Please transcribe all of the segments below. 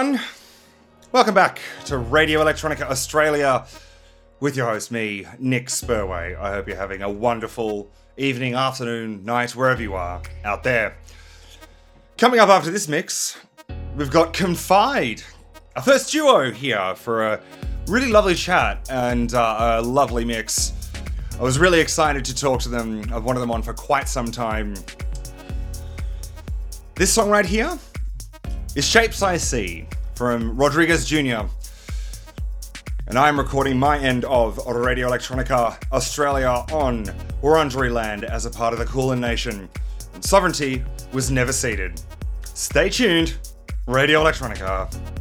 everyone. Welcome back to Radio Electronica Australia with your host, me, Nick Spurway. I hope you're having a wonderful evening, afternoon, night, wherever you are out there. Coming up after this mix, we've got Confide, our first duo here for a really lovely chat and uh, a lovely mix. I was really excited to talk to them. I've wanted them on for quite some time. This song right here is Shapes I See from Rodriguez Jr. And I'm recording my end of Radio Electronica Australia on Wurundjeri land as a part of the Kulin Nation. Sovereignty was never ceded. Stay tuned, Radio Electronica.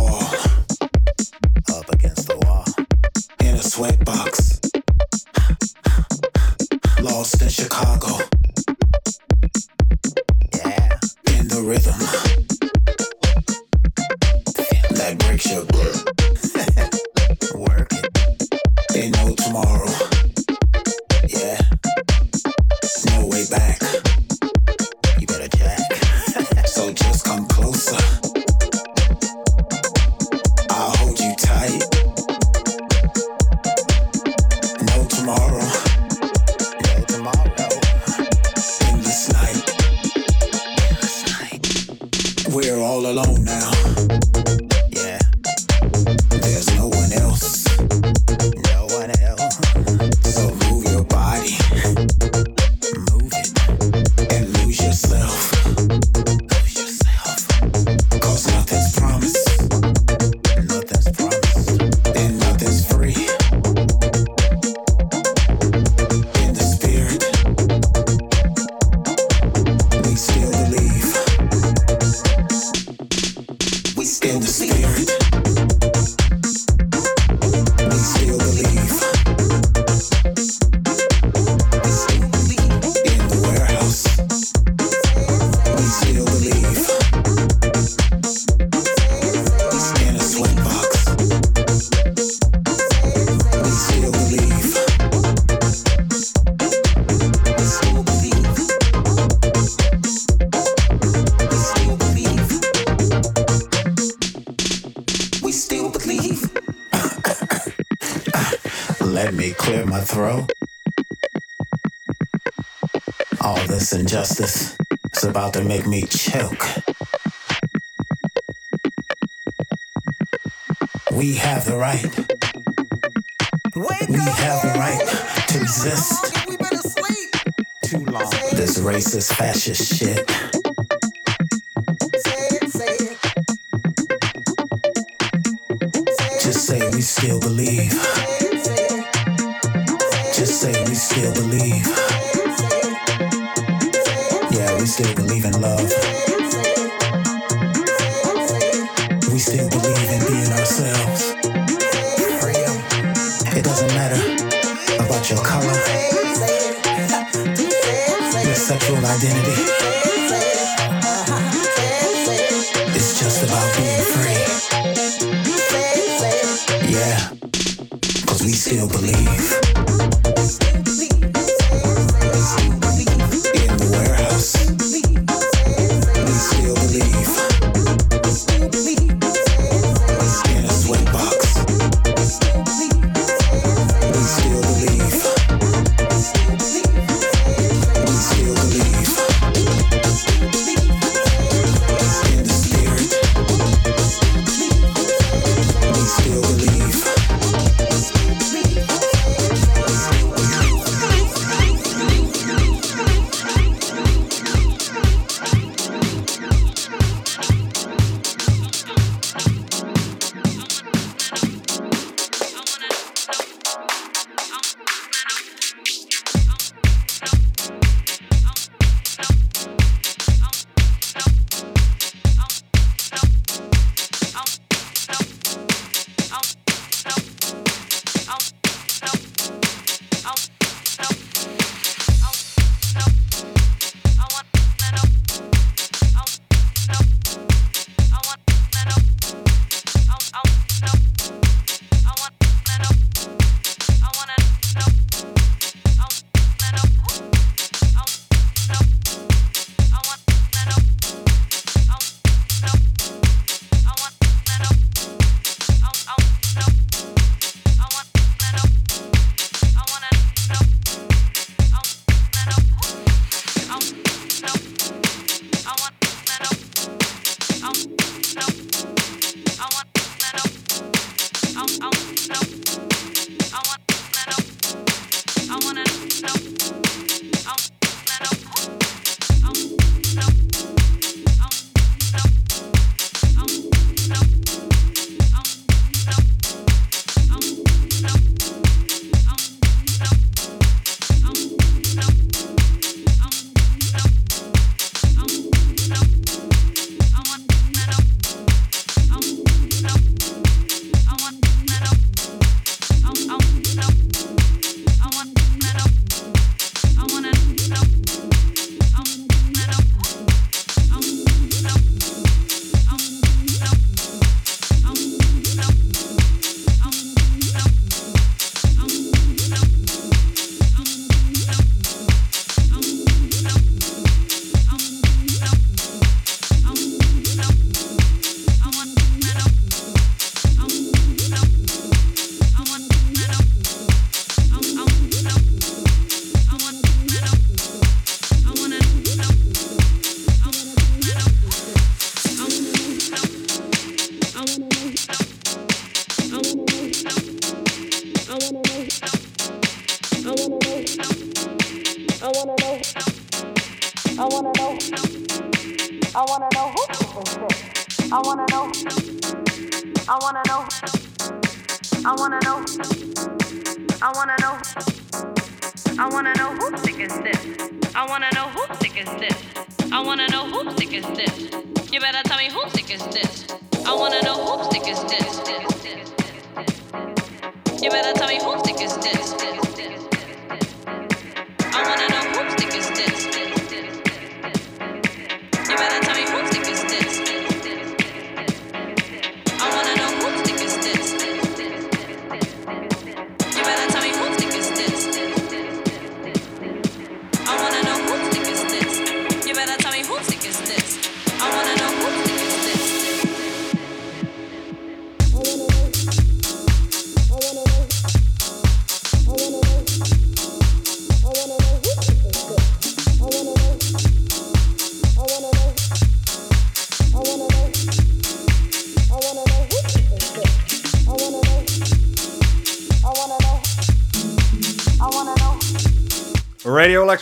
Oh. Justice is about to make me choke. We have the right. We have the right to exist. Too long. This racist, fascist shit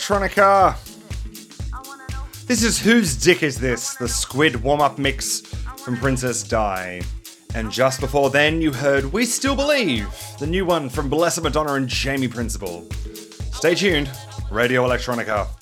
electronica. This is Whose Dick Is This? The Squid warm up mix from Princess Di. And just before then, you heard We Still Believe, the new one from Blessed Madonna and Jamie Principle. Stay tuned, Radio Electronica.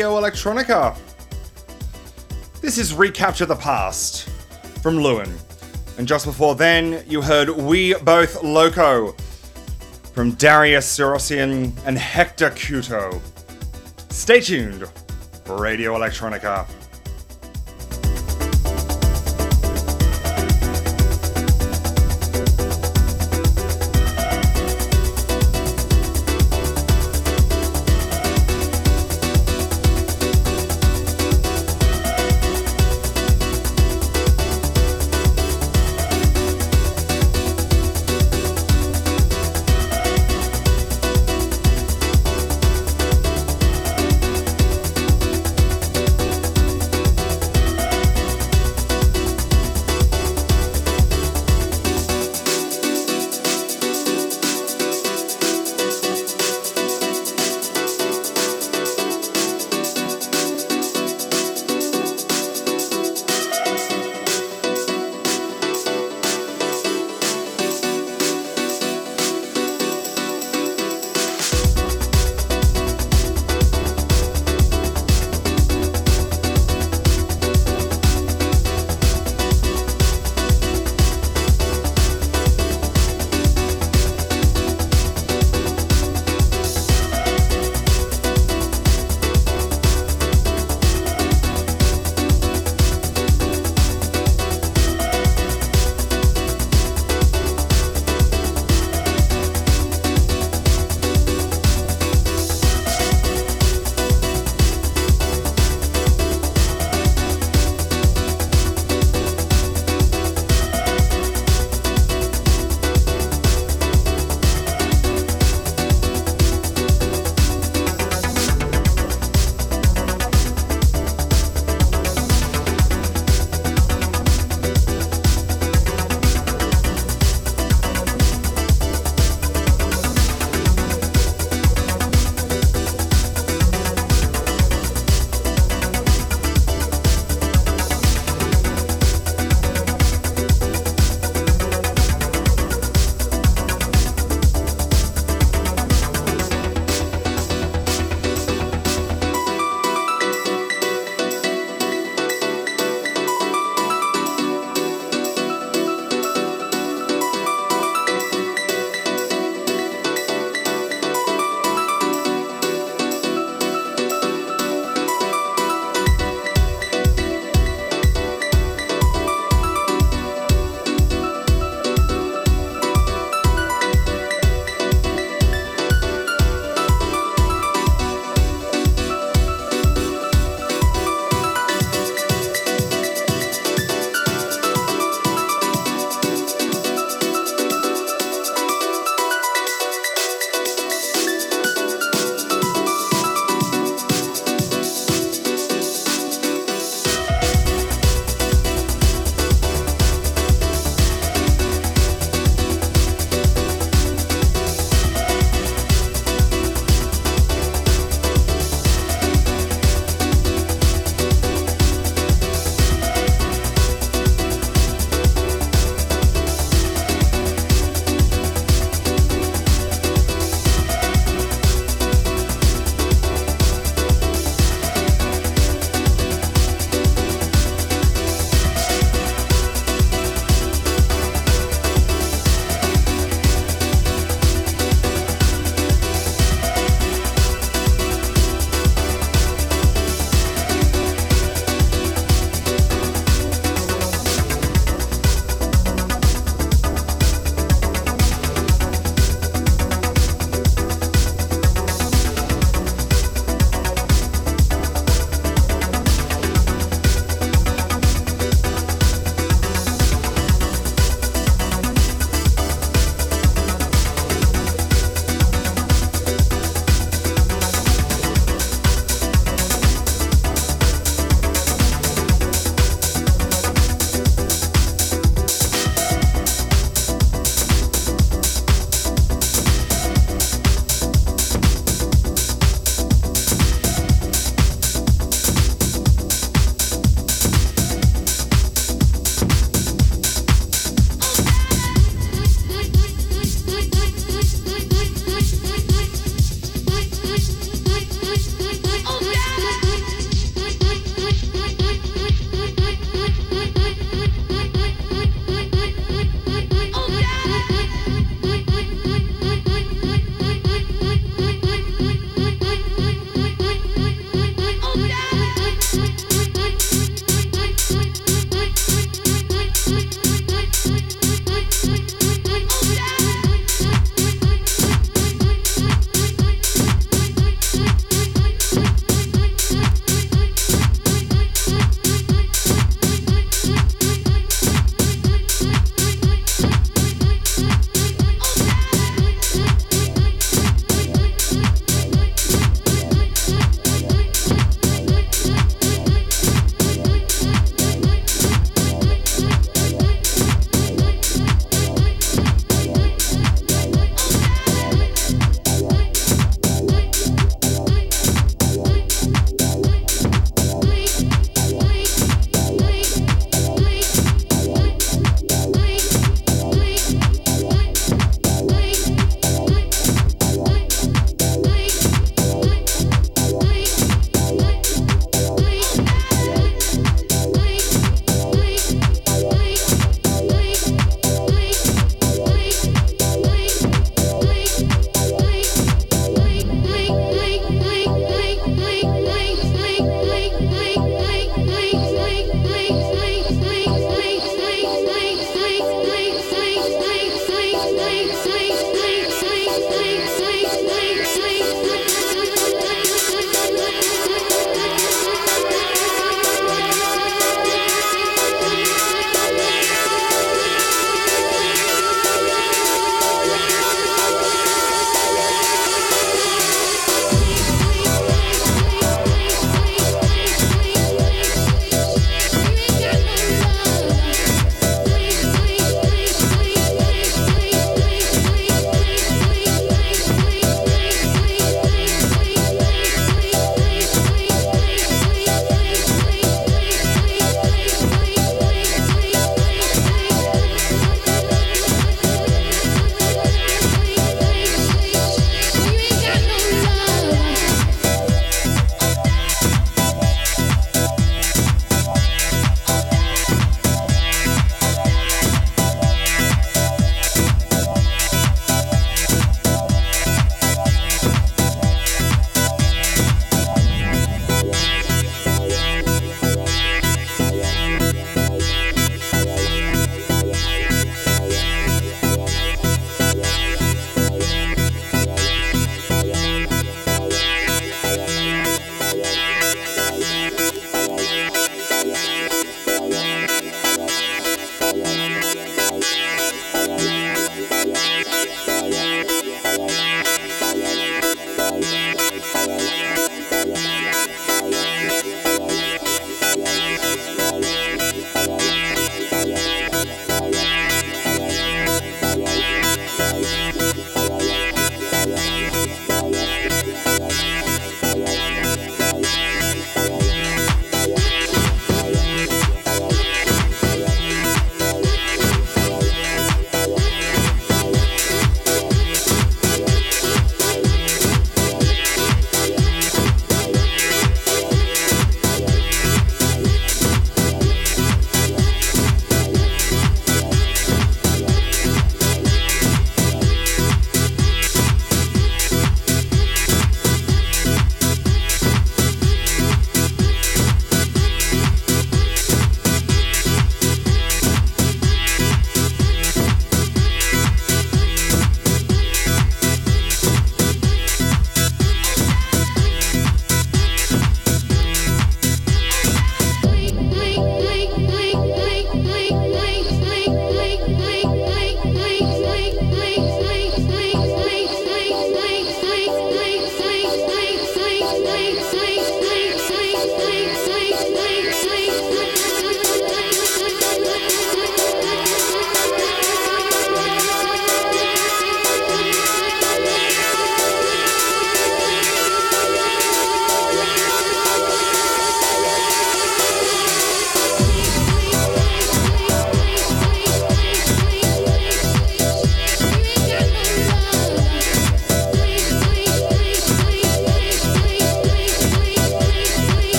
Radio Electronica. This is Recapture the Past from Lewin. And just before then, you heard We Both Loco from Darius Syrossian and Hector Couto. Stay tuned Radio Electronica.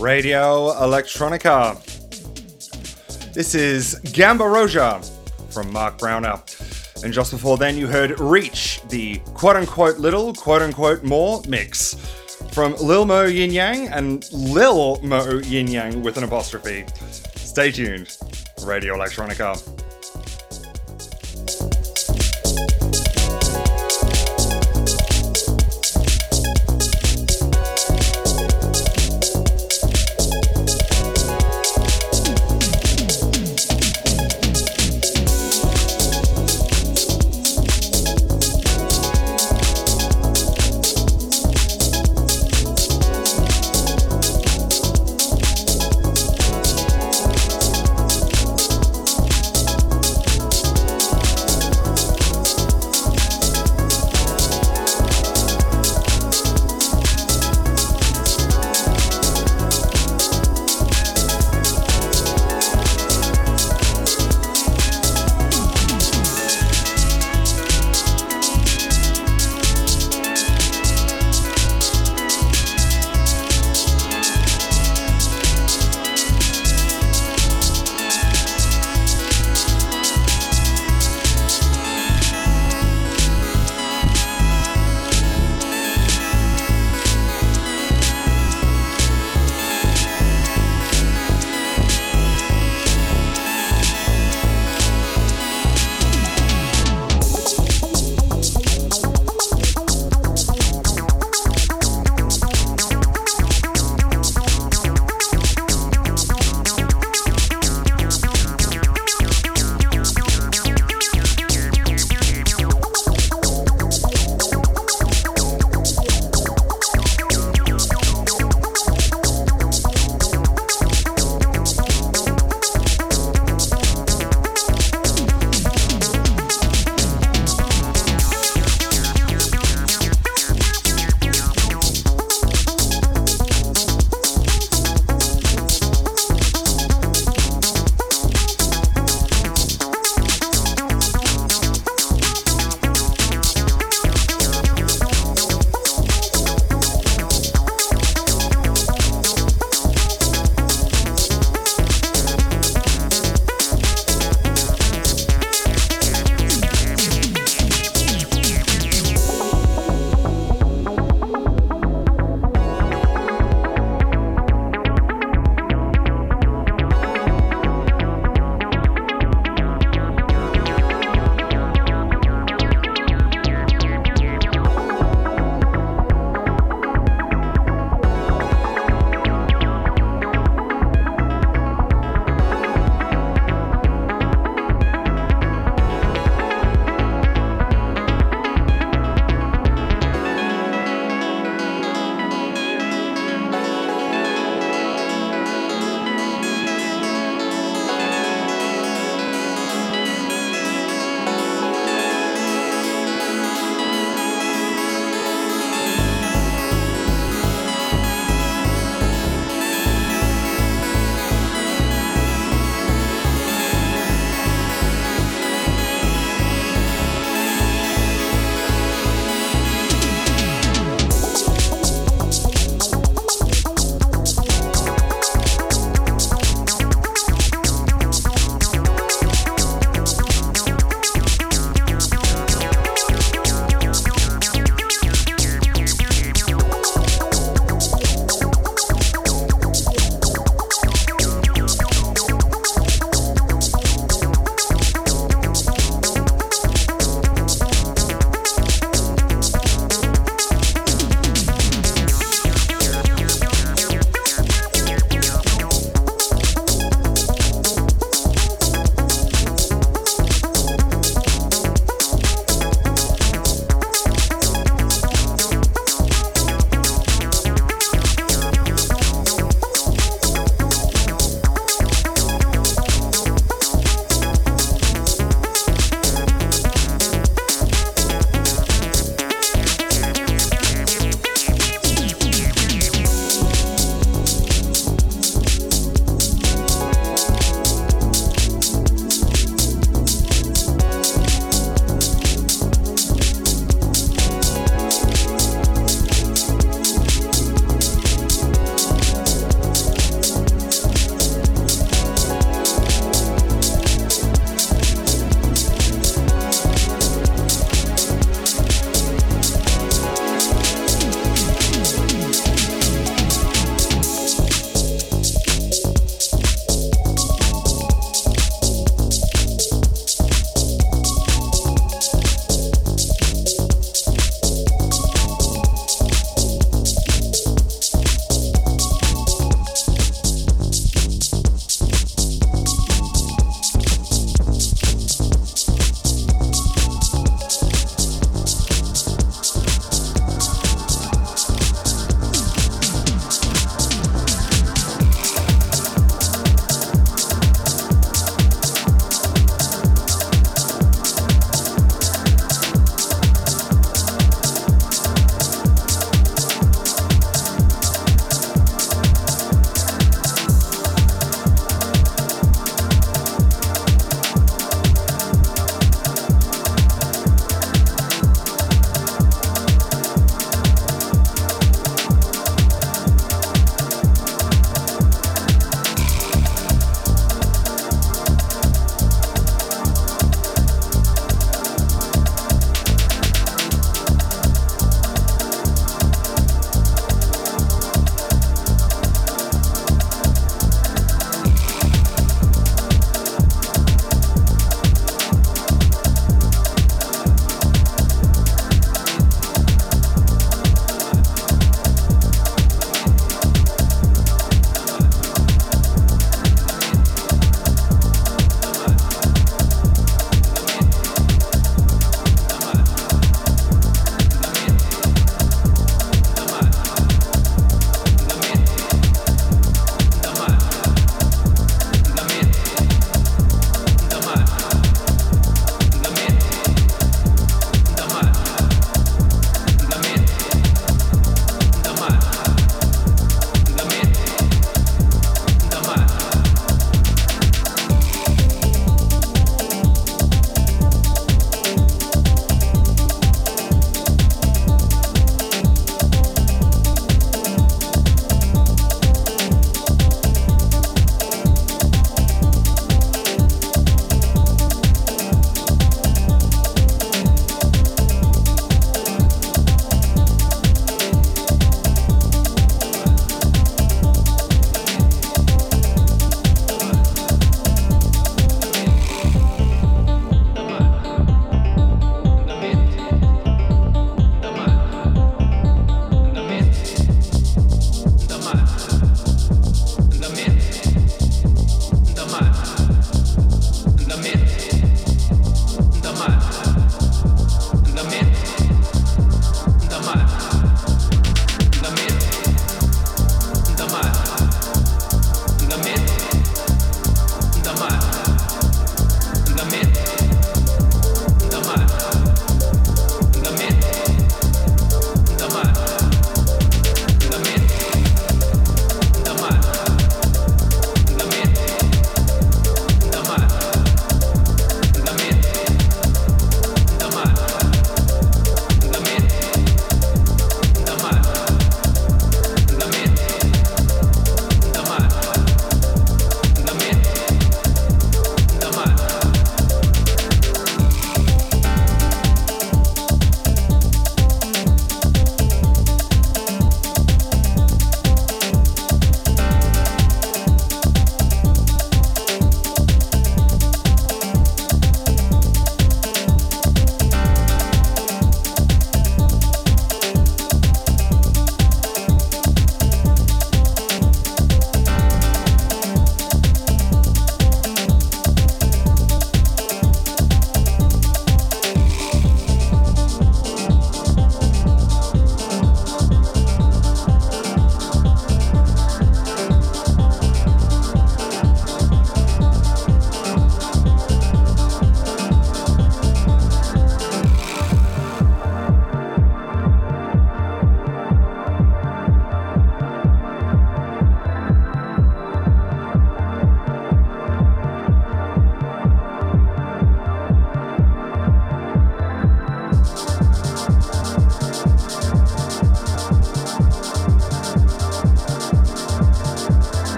Radio Electronica. This is Gamba Roja from Mark Browner. And just before then, you heard Reach, the quote unquote little, quote unquote more mix from Lil Mo Yin Yang and Lil Mo Yin Yang with an apostrophe. Stay tuned. Radio Electronica.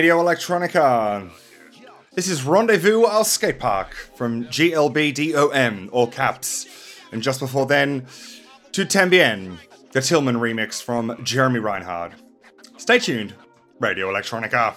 Radio Electronica. This is Rendezvous al Skatepark from GLBDOM, all caps. And just before then, to Tambien, the Tillman remix from Jeremy Reinhard. Stay tuned, Radio Electronica.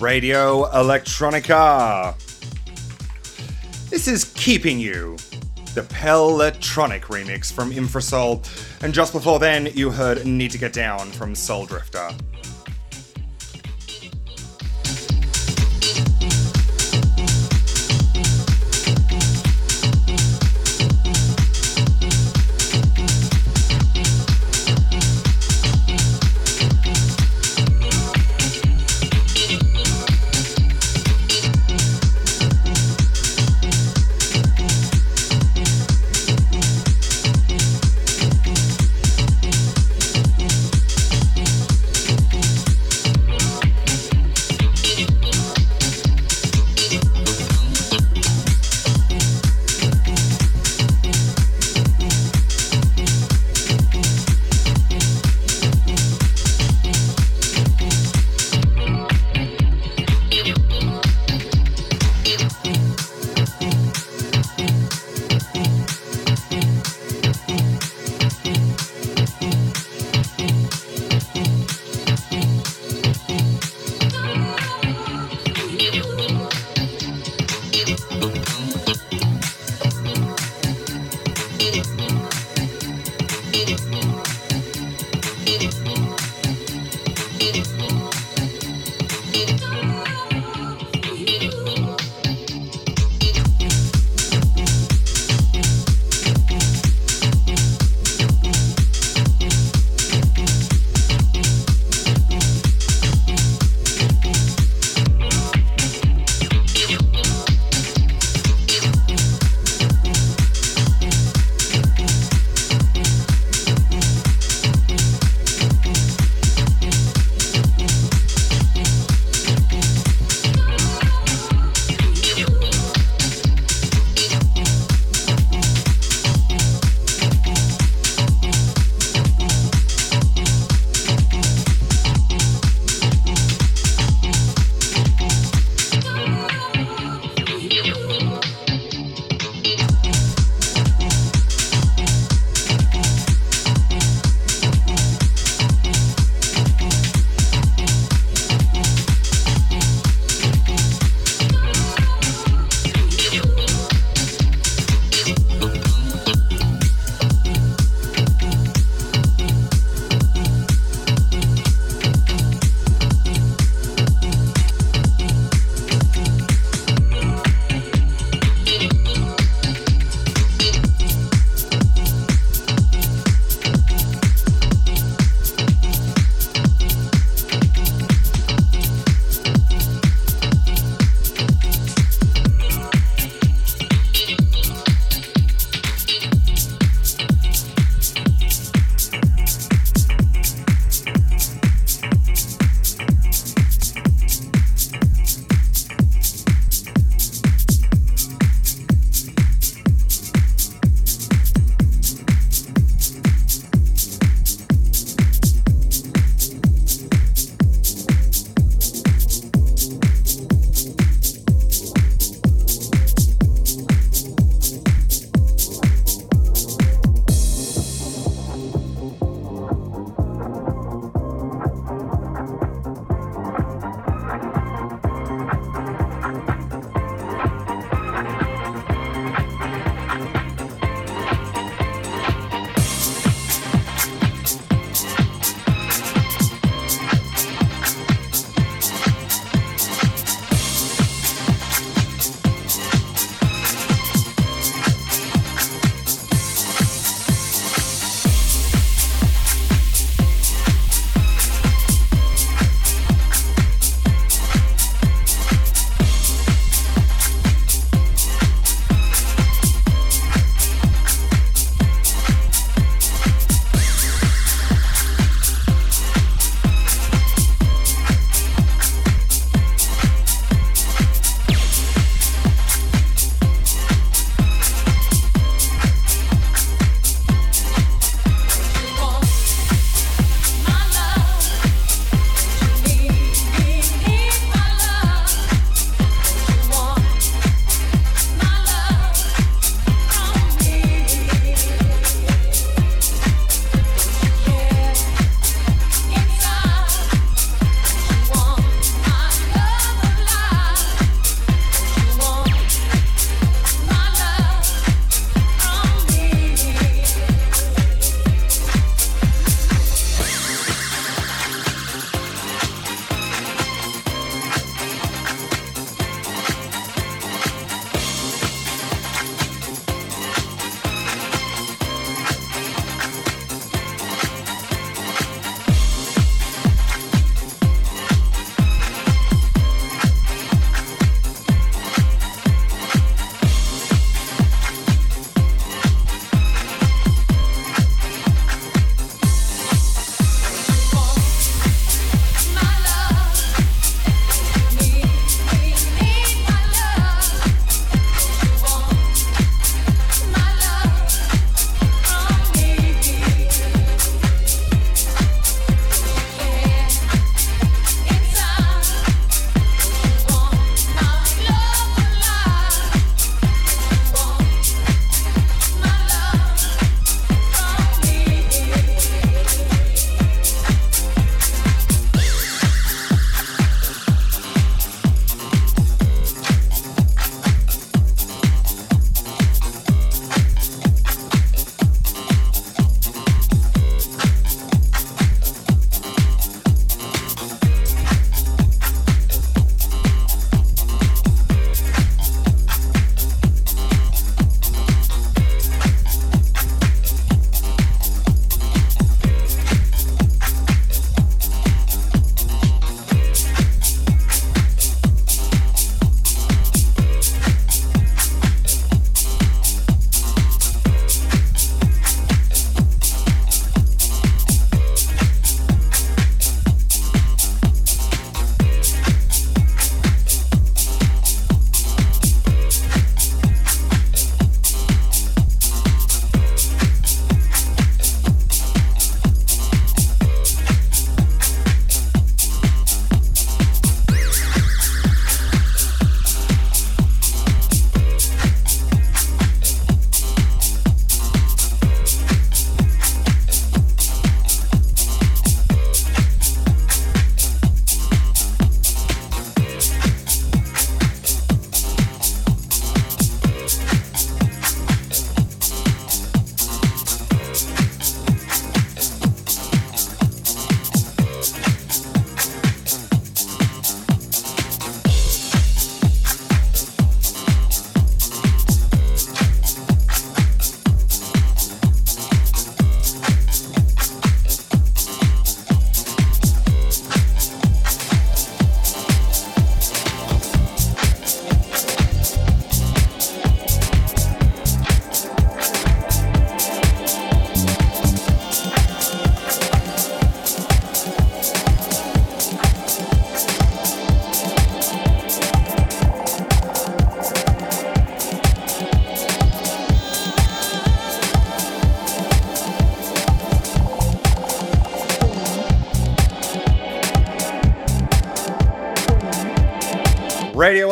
Radio Electronica. This is Keeping You, the Pelletronic remix from Infrasol. And just before then, you heard Need to Get Down from Soul Drifter.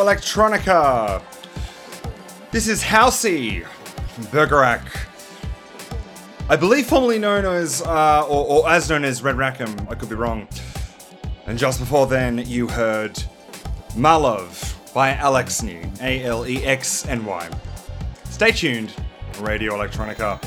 Electronica. This is Housey from Bergerac. I believe formerly known as, uh, or, or as known as Red Rackham, I could be wrong. And just before then, you heard My Love by Alexny, A L E X N Y. Stay tuned, Radio Electronica.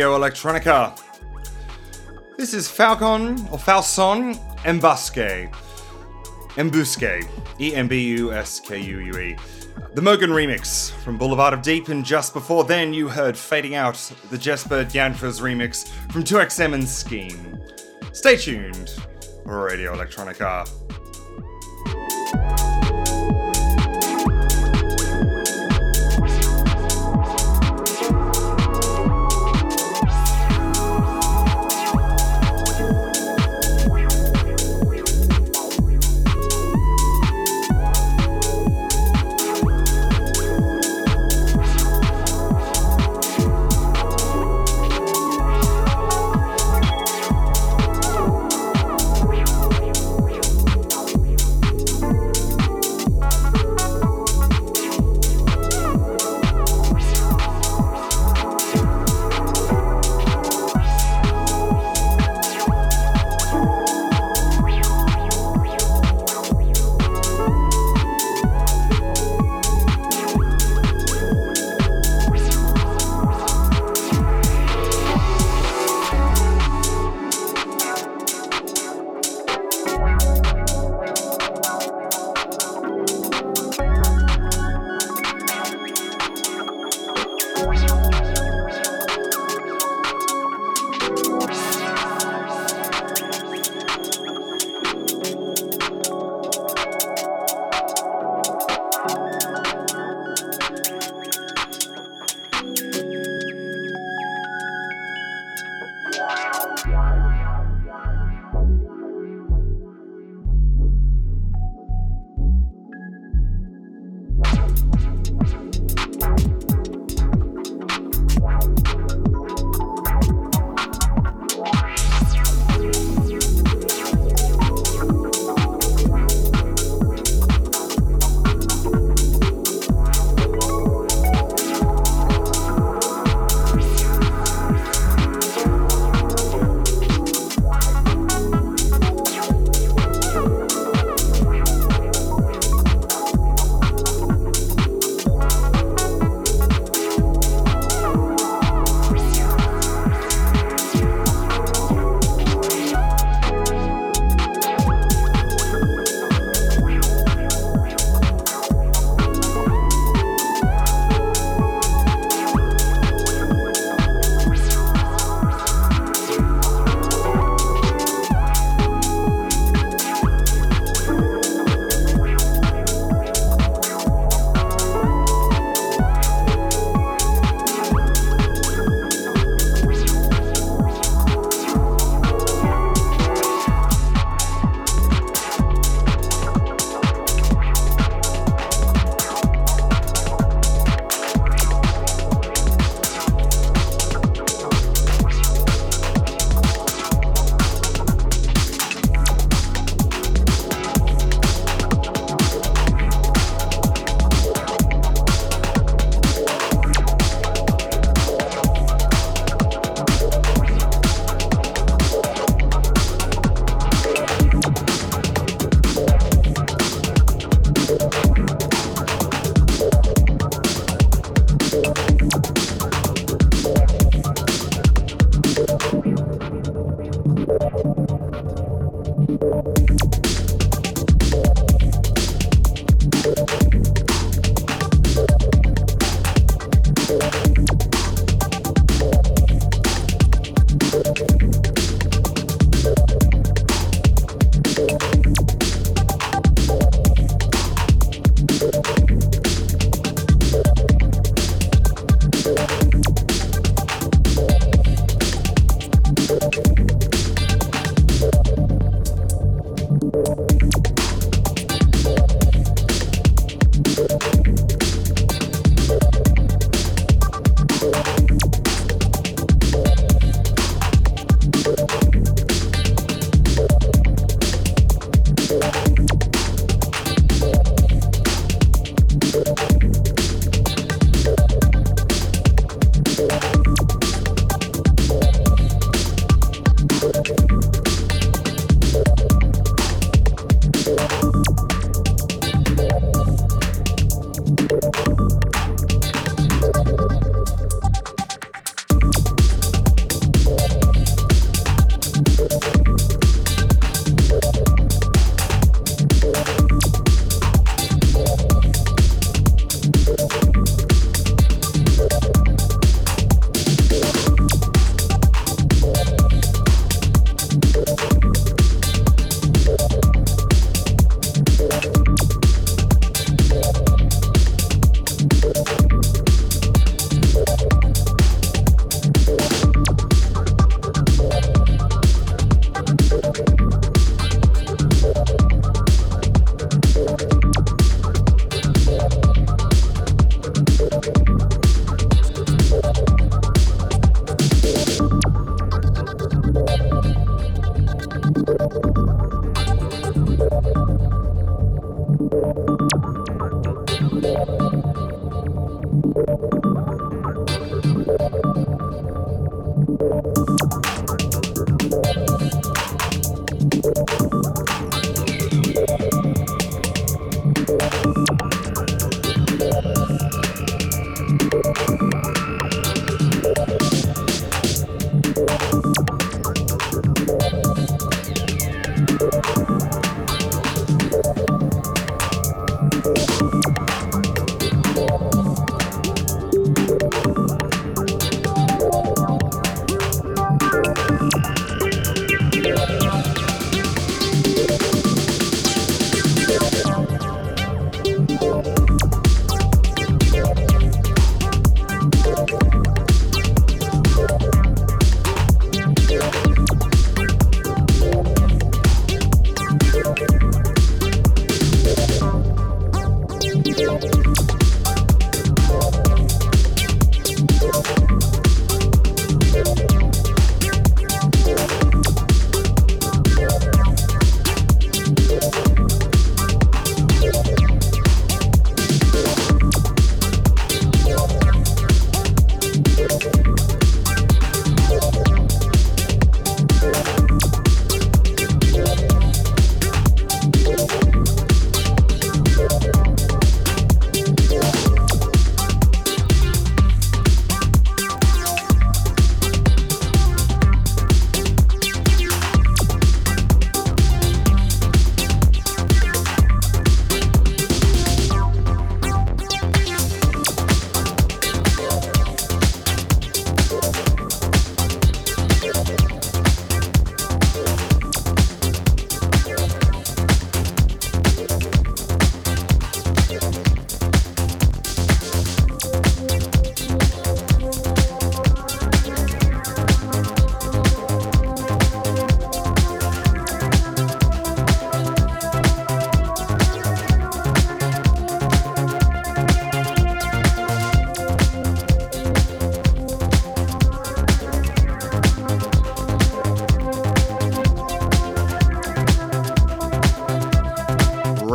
Radio Electronica. This is Falcon or Falson Embusque. Embusque. E M B U S K U U E. The Mogan remix from Boulevard of Deep, and just before then, you heard Fading Out, the Jesper Janfers remix from 2XM and Scheme. Stay tuned Radio Electronica.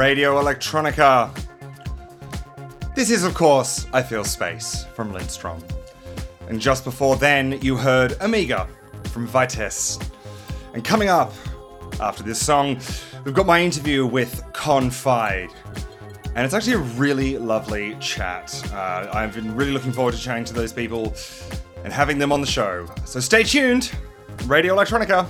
Radio Electronica. This is, of course, I Feel Space from Lindstrom. And just before then, you heard Amiga from Vitesse. And coming up after this song, we've got my interview with Confide. And it's actually a really lovely chat. Uh, I've been really looking forward to chatting to those people and having them on the show. So stay tuned. Radio Electronica.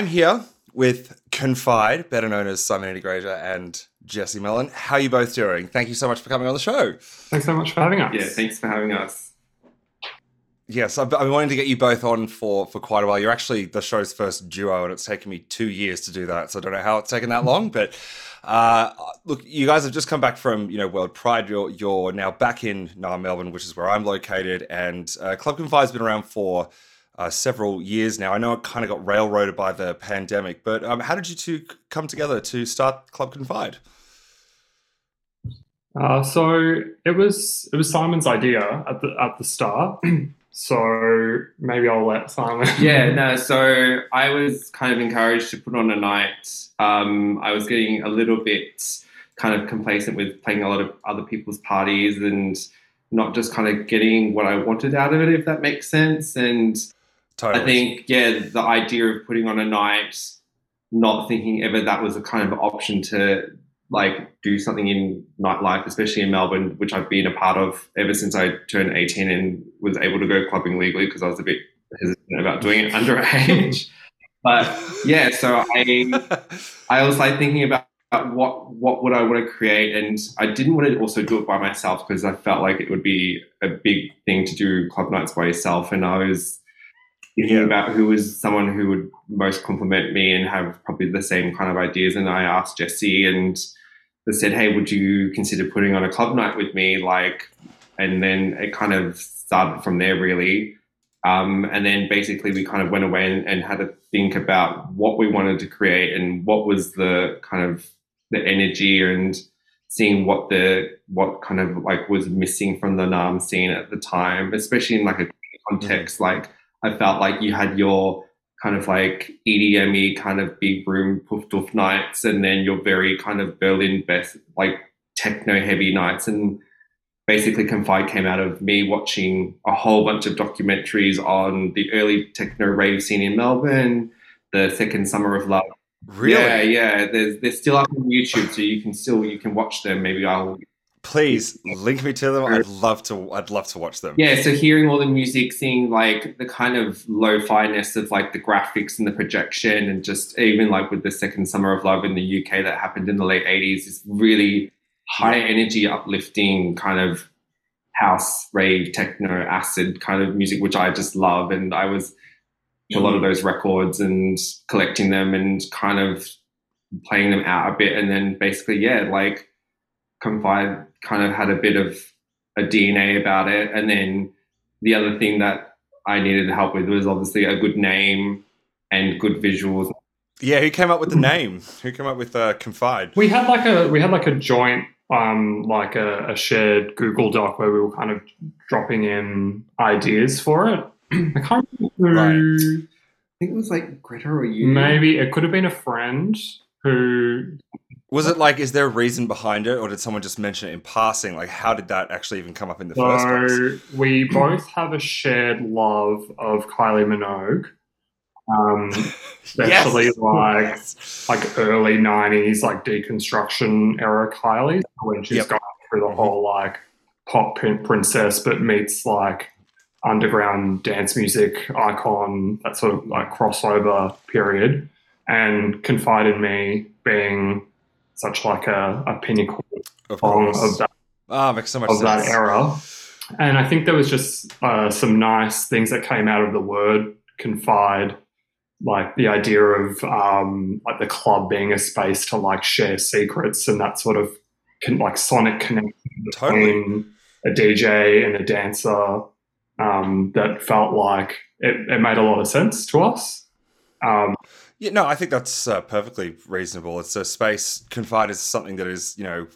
I'm here with Confide, better known as Simon Integrator and Jesse Mellon. How are you both doing? Thank you so much for coming on the show. Thanks so much for having us. Yeah, thanks for having us. Yes, I've I've been wanting to get you both on for, for quite a while. You're actually the show's first duo, and it's taken me two years to do that. So I don't know how it's taken that long, but uh, look, you guys have just come back from you know World Pride. You're you're now back in uh, Melbourne, which is where I'm located, and uh, Club Confide's been around for uh, several years now. I know it kind of got railroaded by the pandemic, but um, how did you two come together to start Club Confide? Uh, so it was it was Simon's idea at the at the start. so maybe I'll let Simon. Yeah, no, so I was kind of encouraged to put on a night. Um, I was getting a little bit kind of complacent with playing a lot of other people's parties and not just kind of getting what I wanted out of it, if that makes sense. And Totally. I think, yeah, the idea of putting on a night, not thinking ever that was a kind of option to like do something in nightlife, especially in Melbourne, which I've been a part of ever since I turned 18 and was able to go clubbing legally because I was a bit hesitant about doing it underage. but yeah, so I I was like thinking about what what would I want to create, and I didn't want to also do it by myself because I felt like it would be a big thing to do club nights by yourself, and I was thinking Yeah. about who was someone who would most compliment me and have probably the same kind of ideas, and I asked Jesse and they said, "Hey, would you consider putting on a club night with me?" Like, and then it kind of started from there, really. Um, and then basically we kind of went away and, and had to think about what we wanted to create and what was the kind of the energy and seeing what the what kind of like was missing from the Naarm scene at the time, especially in like a context. Like I felt like you had your kind of like EDM kind of big room poof doof nights, and then your very kind of Berlin best like techno heavy nights. And basically confide came out of me watching a whole bunch of documentaries on the early techno rave scene in melbourne the second summer of love. Really? yeah yeah. There's they're still up on youtube so you can still you can watch them. Maybe i'll Please link me to them. I'd love to. I'd love to watch them. yeah so hearing all the music seeing like the kind of lo-fi-ness of like the graphics and the projection and just even like with the second summer of love in the uk that happened in the late 80s is really high energy uplifting kind of house rave techno acid kind of music which i just love and i was a lot of mm-hmm. those records and collecting them and kind of playing them out a bit and then basically yeah like confide kind of had a bit of a dna about it and then the other thing that i needed help with was obviously a good name and good visuals Yeah, who came up with the name? Who came up with uh, Confide? We had like a we had like a joint um like a, a shared Google Doc where we were kind of dropping in ideas for it. I can't remember who i think it was like greta or you maybe it could have been a friend who Was it like? Is there a reason behind it, or did someone just mention it in passing? Like, how did that actually even come up in the first place? So we both have a shared love of Kylie Minogue. Um, especially Yes. like Yes. like early '90s, like deconstruction era Kylie, when she's Yep. going through the whole like pop princess, but meets like underground dance music icon, that sort of like crossover period, and Confide in Me being such like a, a pinnacle Of of that Ah, makes so much of sense. that era. And I think there was just uh, some nice things that came out of the word confide, like the idea of um, like the club being a space to like share secrets and that sort of con- like sonic connection Totally. between a DJ and a dancer um, that felt like it, it made a lot of sense to us. Um, Yeah, no, I think that's uh, perfectly reasonable. It's a space. Confide is something that is, you know,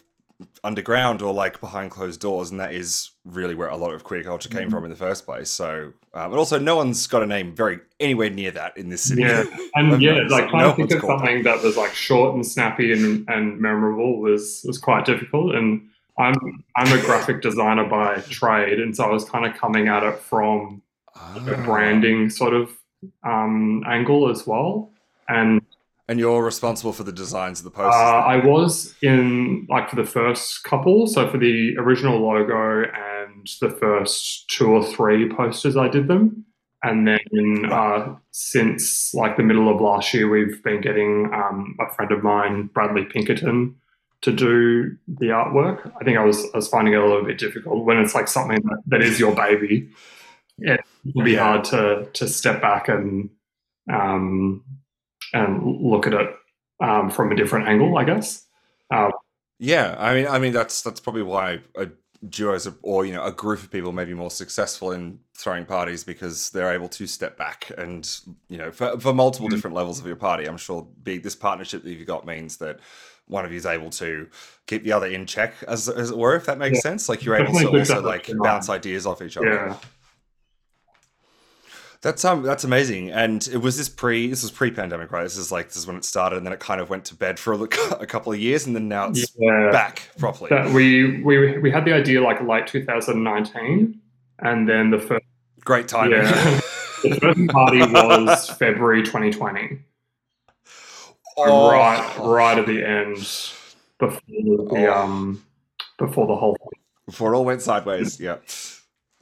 underground or like behind closed doors, and that is really where a lot of queer culture came from in the first place. So, but also, no one's got a name very anywhere near that in this city. Yeah, and yeah, like trying no to think of something that was like short and snappy and, and memorable was was quite difficult. And I'm I'm a graphic designer by trade, and so I was kind of coming at it from a Ah. branding sort of um, angle as well. And And you're responsible for the designs of the uh, posters. I was in like for the first couple, so for the original logo and the first two or three posters, I did them. And then uh, since like the middle of last year, we've been getting um, a friend of mine, Bradley Pinkerton, to do the artwork. I think I was I was finding it a little bit difficult when it's like something that, that is your baby. It can be Yeah. hard to to step back and um, and look at it um, from a different angle, I guess. Uh, Yeah, I mean, I mean that's that's probably why a duos or you know a group of people may be more successful in throwing parties because they're able to step back and you know for, for multiple different levels of your party. I'm sure this partnership that you've got means that one of you is able to keep the other in check, as, as it were, if that makes Yeah. sense. Like you're able to Definitely also like bounce ideas off each other. yeah. That's um that's amazing. And it was this pre this was pre pandemic, right? This is like this is when it started, and then it kind of went to bed for a, a couple of years, and then now it's Yeah. back properly. That we we we had the idea like late 2019, and then the first Great timing. yeah, the first party was February 2020. Oh. Right, right at the end before the Oh. um before the whole before it all went sideways. yeah.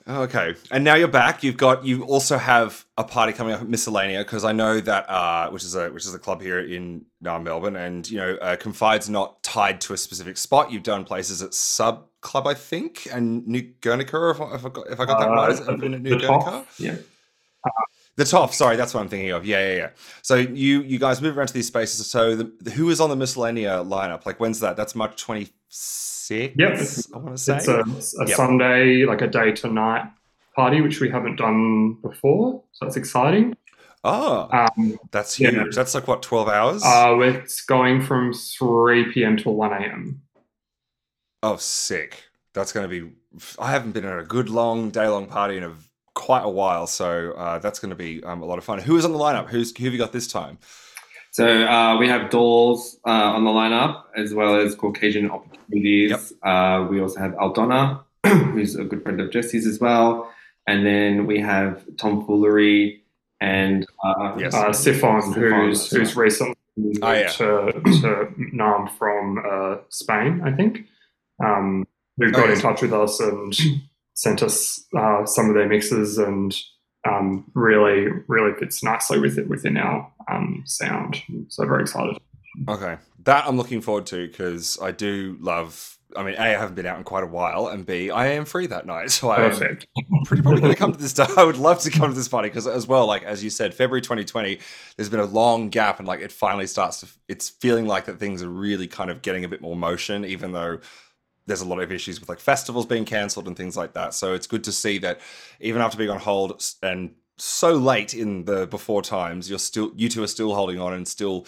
Okay, and now you're back. You've got you also have a party coming up at Miscellanea because I know that uh, which is a which is a club here in uh, Melbourne, and you know uh, Confide's not tied to a specific spot. You've done places at Sub Club, I think, and New Guernica. If I, if I got if I got that Uh, right, it been at New the top, Guernica? Yeah. The top, sorry, that's what I'm thinking of. Yeah, yeah, yeah. So you you guys move around to these spaces. So the, the- who is on the Miscellanea lineup? Like when's that? That's March 26th. Yep. I want to say. It's a, a Yep. Sunday, like a day to night party, which we haven't done before. So that's exciting. oh, Um, that's yeah. huge. That's like what 12 hours. uh, it's going from 3 p.m. till 1 a.m. Oh, sick. That's going to be. I haven't been at a good long day long party in a, quite a while, so uh, that's going to be um, a lot of fun. Who is on the lineup? Who's who have you got this time? So uh, we have Dolls uh, on the lineup, as well as Caucasian Opportunities. Uh, we also have Aldonna, who's a good friend of Jesse's as well. And then we have Tomfoolery and uh, Yes. Uh, Siphon, Siphon, who's who's recently moved Oh, yeah. to, to Naarm from uh, Spain, I think, um, who got Oh, yes. in touch with us and sent us uh, some of their mixes and um, really, really fits nicely with it within our um, sound. So very excited. Okay, that I'm looking forward to because I do love. I mean, A, I haven't been out in quite a while, and B, I am free that night, so I am Perfect. pretty probably going to come to this. I would love to come to this party because, as well, like as you said, February 2020, there's been a long gap, and like it finally starts to. It's feeling like that things are really kind of getting a bit more motion, even though there's a lot of issues with like festivals being cancelled and things like that. So it's good to see that even after being on hold and so late in the before times, you're still you two are still holding on and still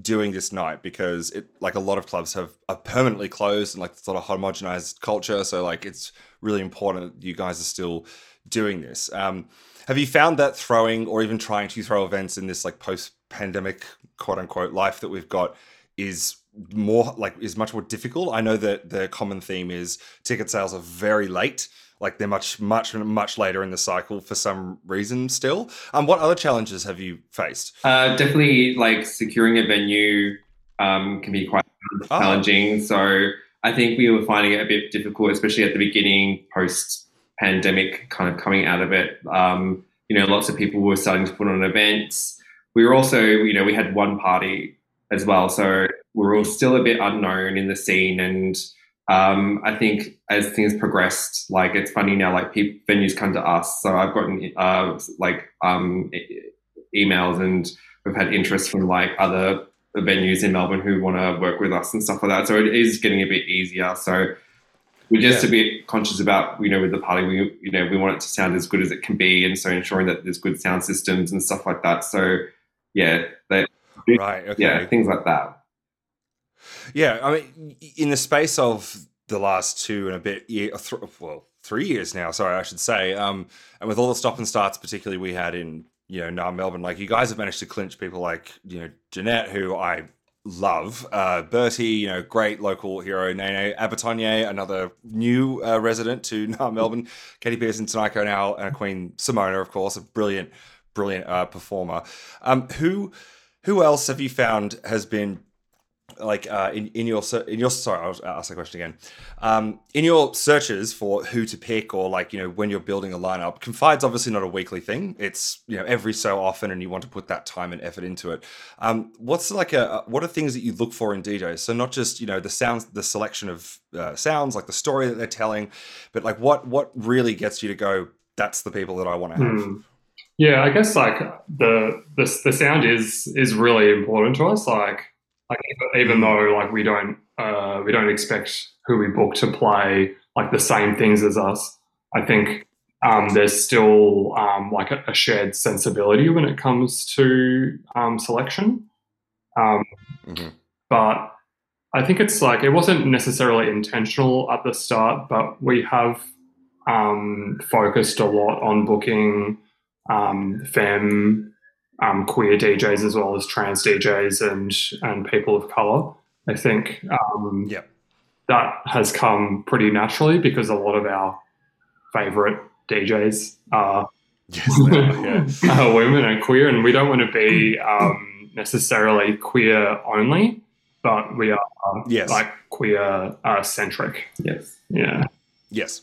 doing this night because it like a lot of clubs have are permanently closed and like sort of homogenized culture. So like it's really important that you guys are still doing this. Um, have you found that throwing or even trying to throw events in this like post pandemic quote unquote life that we've got is more like is much more difficult? I know that the common theme is ticket sales are very late. Like they're much, much, much later in the cycle for some reason still. Um, what other challenges have you faced? Uh, definitely, like securing a venue um, can be quite Ah. challenging. So I think we were finding it a bit difficult, especially at the beginning, post pandemic, kind of coming out of it. Um, you know, lots of people were starting to put on events. We were also, you know, we had one party as well, so we were all still a bit unknown in the scene. And um, I think as things progressed, like it's funny now, like peop venues come to us. So I've gotten uh, like um, e- emails and we've had interest from like other venues in Melbourne who want to work with us and stuff like that. So it is getting a bit easier. So we're just Yeah. a bit conscious about you know with the party we you know we want it to sound as good as it can be, and so ensuring that there's good sound systems and stuff like that. So yeah, they, Right. Okay. yeah, things like that. Yeah, I mean, in the space of the last two and a bit year, th- well, three years now. Sorry, I should say. Um, and with all the stop and starts, particularly we had in you know Naarm Melbourne, like you guys have managed to clinch people like you know Jeanette, who I love, uh, Bertie, you know, great local hero, Nene Abertonye, another new uh, resident to Naarm Melbourne, Katie Pearson, Taniko now, and Queen Simona, of course, a brilliant, brilliant uh, performer. Um, who who else have you found has been like uh, in in your in your sorry I'll ask the question again. Um, in your searches for who to pick or like you know when you're building a lineup confide's obviously not a weekly thing. It's you know every so often and you want to put that time and effort into it. Um, what's like a what are things that you look for in DJs so not just you know the sounds the selection of uh, sounds like the story that they're telling but like what what really gets you to go that's the people that I want to have Hmm. Yeah, I guess like the the the sound is is really important to us. Like like even though like we don't uh, we don't expect who we book to play like the same things as us. I think um, there's still um, like a, a shared sensibility when it comes to um, selection. Um, Mhm. But I think it's like it wasn't necessarily intentional at the start, but we have um, focused a lot on booking um, femme, um, queer DJs as well as trans DJs and and people of color. I think um, yeah that has come pretty naturally because a lot of our favorite DJs are yes are, yeah. are women and queer, and we don't want to be um, necessarily queer only, but we are Yes. like queer uh, centric. Yes. Yeah. Yes.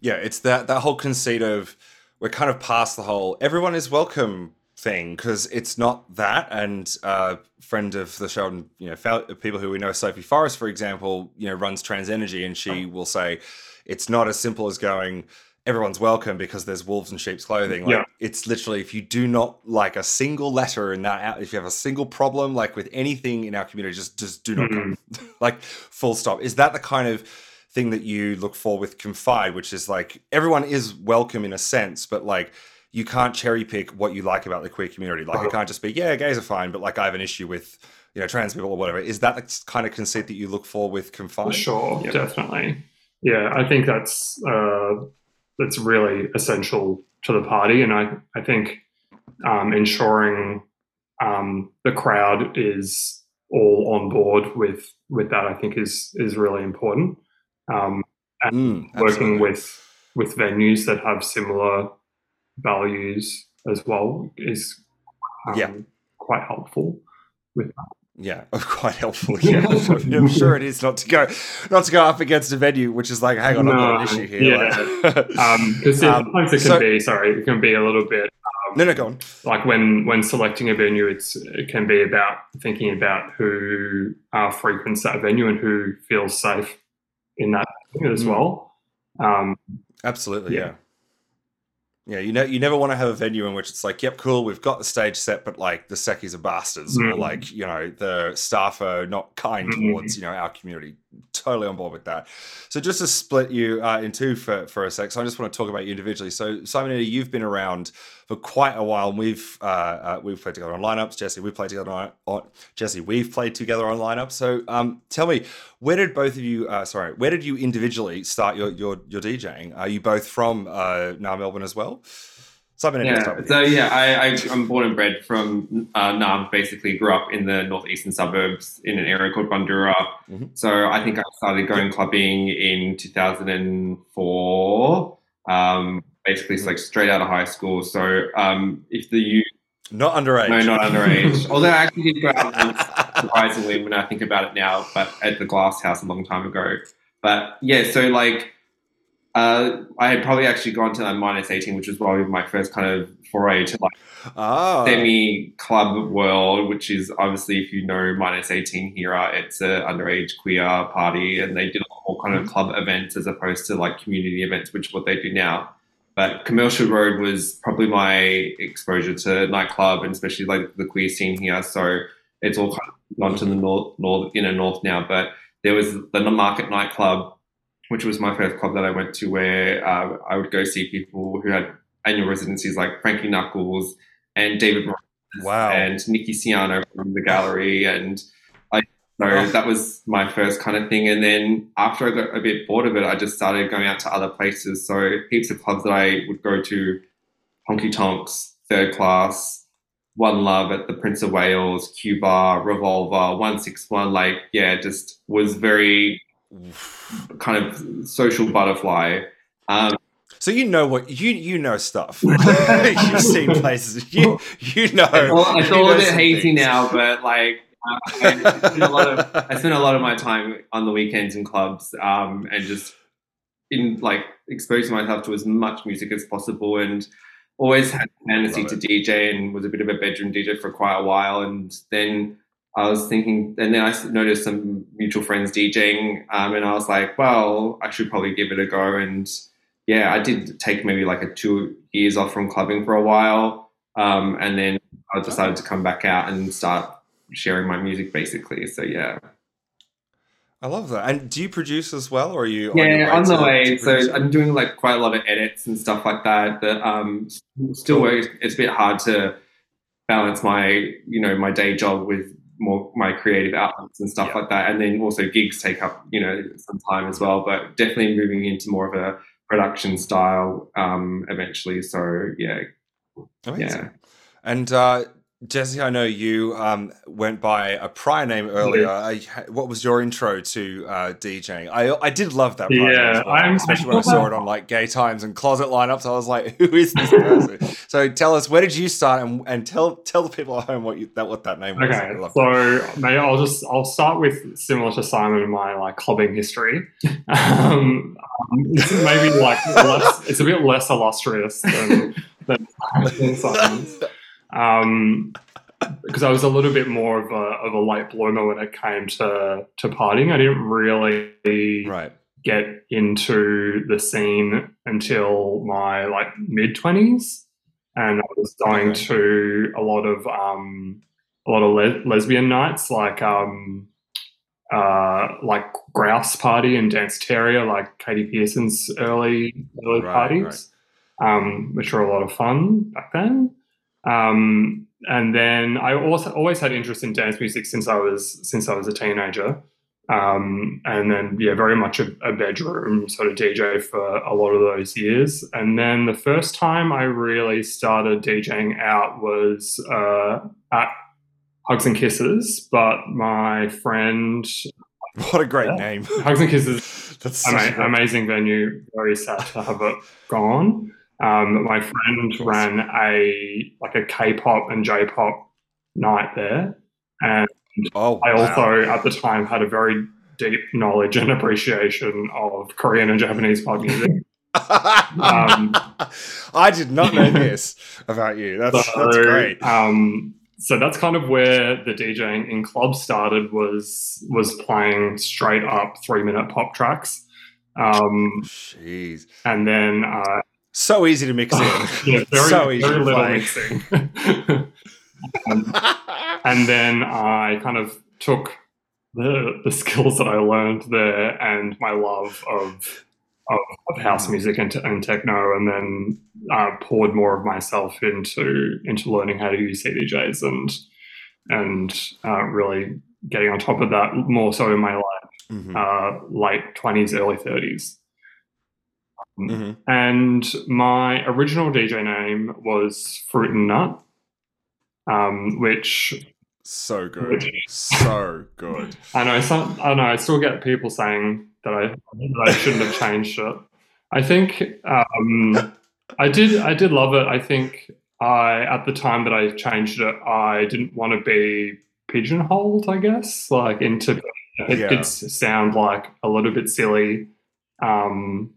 yeah, it's that that whole conceit of we're kind of past the whole everyone is welcome thing because it's not that. And uh, friend of the show, and you know, people who we know, Sophie Forrest, for example, you know, runs Trans Energy, and she will say it's not as simple as going. Everyone's welcome because there's wolves in sheep's clothing. Like Yeah. it's literally if you do not like a single letter in that, if you have a single problem like with anything in our community, just just do not come. like full stop. Is that the kind of thing that you look for with Confide, which is like everyone is welcome in a sense, but like you can't cherry pick what you like about the queer community. Like it can't just be, yeah, gays are fine, but like I have an issue with, you know, trans people or whatever. Is that the kind of conceit that you look for with Confide? Sure, definitely. Yeah, I think that's uh, that's really essential to the party, and I I think um, ensuring um, the crowd is all on board with with that, I think is is really important. Um, and Mm, working with with venues that have similar values as well is um, Yeah. quite helpful. With that. Yeah, quite helpful. Yeah, I'm sure it is not to go, not to go up against a venue, which is like, hang on, I've got an issue here. Yeah, like- because Um, sometimes it can so- be sorry, it can be a little bit no, no, go on. like when when selecting a venue, it's it can be about thinking about who uh, frequents that venue and who feels safe in that venue as Mm. well. Um, Absolutely, Yeah. yeah. Yeah, you know, you never want to have a venue in which it's like, yep, cool, we've got the stage set, but like the seckies are bastards, or Mm. like you know the staff are not kind Mm. towards you know our community. Totally on board with that. So just to split you uh, in two for for a sec, so I just want to talk about you individually. So Simon, you've been around for quite a while. And we've uh, uh, we've played together on lineups. Jesse, we've played together on, on Jesse, we've played together on lineups. So um, tell me, where did both of you? Uh, sorry, where did you individually start your your your DJing? Are you both from uh, Naarm Melbourne as well? Let's Yeah. So yeah, I, I I'm born and bred from uh, Naarm. Basically, grew up in the northeastern suburbs in an area called Bundoora. Mhm. So I think I started going clubbing in 2004. Um, basically, it's like straight out of high school. So um, if the youth, Not underage. no, not underage. Although I actually did go out surprisingly when I think about it now, but at the Glass House a long time ago. But yeah, so like uh, I had probably actually gone to like minus 18, which was probably my first kind of foray to like Ah, semi club world, which is obviously, if you know minus 18 here, uh, it's a underage queer party, and they did all kind of club events as opposed to like community events, which is what they do now. But Commercial Road was probably my exposure to nightclub and especially like the queer scene here. So it's all kind of gone to the north, north, inner north now. But there was the Market nightclub, which was my first club that I went to, where uh, I would go see people who had annual residencies like Frankie Knuckles and David Morales Wow. and Nicky Siano from the gallery. And I, so that was my first kind of thing. And then after I got a bit bored of it, I just started going out to other places. So heaps of clubs that I would go to Honky Tonks, Third Class, One Love at the Prince of Wales, Cuba, Revolver, 161. Like, yeah, just was very kind of social butterfly. Um, So you know what you you know stuff. You've seen places. You you know. it's all, it's you all a bit hazy things. now, but like uh, I, spend a lot of I spend a lot of my time on the weekends in clubs um, and just in like exposing myself to as much music as possible and always had a fantasy Love to it. DJ and was a bit of a bedroom DJ for quite a while and then I was thinking and then I noticed some mutual friends DJing um, and I was like well I should probably give it a go and yeah I did take maybe like a two years off from clubbing for a while um, and then I decided to come back out and start sharing my music basically. So yeah, I love that. And do you produce as well, or are you? yeah, on the way. So? I'm doing like quite a lot of edits and stuff like that. That um, still. It's a bit hard to balance my you know my day job with more my creative outlets and stuff Yeah. like that. And then also gigs take up you know some time as well. But definitely moving into more of a production style um, eventually. So yeah, Amazing. yeah. And uh, Jesse, I know you um, went by a prior name earlier. I, what was your intro to uh, DJing? I I did love that. Yeah, well, I'm- especially when I saw it on like gay times and closet lineups. I was like, "Who is this person?" so tell us, where did you start, and, and tell tell the people at home what you that what that name was. Okay, so maybe I'll just I'll start with similar to Simon in my like clubbing history. Um, it's maybe like less, it's a bit less illustrious than than, than Simon's. Um, because I was a little bit more of a of a late bloomer when it came to to partying. I didn't really right. get into the scene until my like mid twenties, and I was going Okay. to a lot of um, a lot of le- lesbian nights, like um, uh, like Grouse Party and Dance Terrier, like Katie Pearson's early early Right, parties, Um, which were a lot of fun back then. Um, and then I also always had interest in dance music since I was since I was a teenager. Um, and then yeah, very much a, a bedroom sort of DJ for a lot of those years. And then the first time I really started DJing out was uh, at Hugs and Kisses, but my friend What a great Yeah. name. Hugs and Kisses That's ama- amazing venue. Very sad to have it gone. Um, my friend ran a like a K-pop and J-pop night there, and Oh, I also at the time had a very deep knowledge and appreciation of Korean and Japanese pop music. Um, I did not know this about you. That's, that's great. Um, so that's kind of where the DJing in clubs started. Was was playing straight up three minute pop tracks, um, Jeez. and then uh, So easy to mix in. yeah, very, so easy very to little play. mixing. Um, and then I kind of took the the skills that I learned there and my love of of, of house music and, and techno, and then uh, poured more of myself into into learning how to use CDJs and and uh, really getting on top of that more so in my like Mhm. uh, late twenties, early thirties. Mhm. And my original DJ name was Fruit and Nut, um, which So good. So good. I know. Some, I know. I still get people saying that I that I shouldn't have changed it. I think um, I did. I did love it. I think I at the time that I changed it, I didn't want to be pigeonholed. I guess like into it Yeah. did sound like a little bit silly. Um,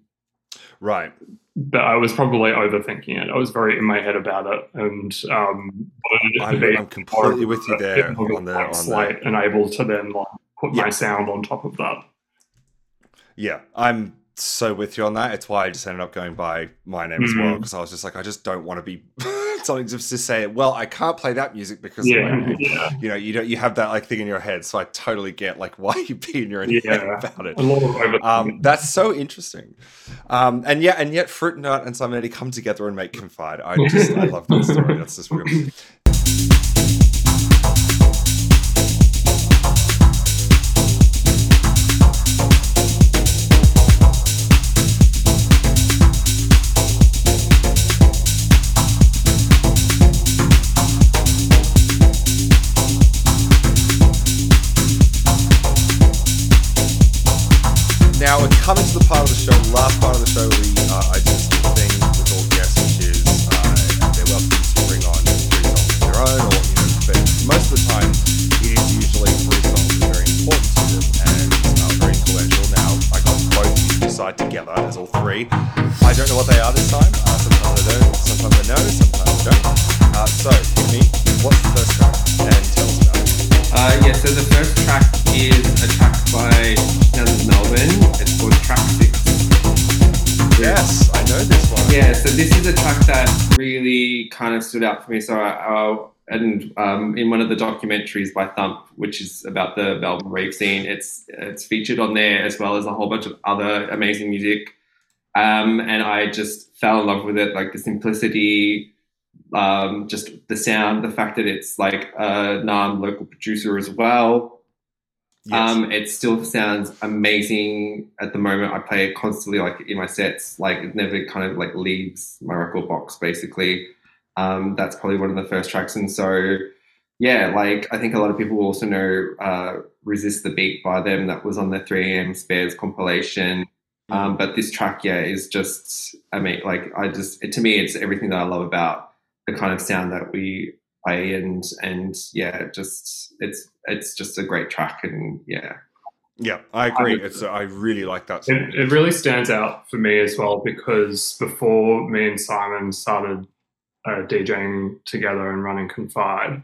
Right. but I was probably overthinking it. I was very in my head about it, and um, wanted it to I'm, I'm completely with you there bit more of a on the on the and able to then like put Yeah. my sound on top of that. Yeah, I'm so with you on that. It's why I just ended up going by my name as well because I was just like, I just don't want to be something just to say. Well, I can't play that music because Yeah, yeah. You know, you don't. You have that like thing in your head, so I totally get like why you be in your own head Yeah, about it. a lot of overthinking. Um, that's so interesting. Um, and yeah, and yet Fruit Nut and Simonetti come together and make Confide. I just I love that story. That's just real. Now we're coming to the part of the show, last part of the show, we, uh, I do this thing with all guests, which is uh, they're welcome to bring on three songs of their own, or you know, but most of the time it is usually three songs that are very important to them and uh, very influential. Now I got both decide together as all three. I don't know what they are this time. Uh, sometimes I don't, sometimes I know, sometimes I don't. Uh, so, hit me. What's the first track? And tell us about it. Uh, yeah, so the first track is a track by Nels Melbourne. It's called Track 6. Yes, I know this one. Yeah, so this is a track that really kind of stood out for me. So, I, I, and um, in one of the documentaries by Thump, which is about the Melbourne rave scene, it's it's featured on there as well as a whole bunch of other amazing music. Um, and I just fell in love with it, like the simplicity, um, just the sound, the fact that it's like a non-local producer as well. Yes. Um, it still sounds amazing at the moment. I play it constantly, like in my sets. Like it never kind of like leaves my record box. Basically, um, that's probably one of the first tracks. And so, yeah, like I think a lot of people also know uh, "Resist the Beat" by them. That was on the 3 a.m. Spares compilation. Um, but this track, yeah, is just I mean, like I just it, to me, it's everything that I love about the kind of sound that we play, and and yeah, just it's it's just a great track, and yeah, Yeah, I agree. It's I really like that song. It, it really stands out for me as well because before me and Simon started uh, DJing together and running Confide,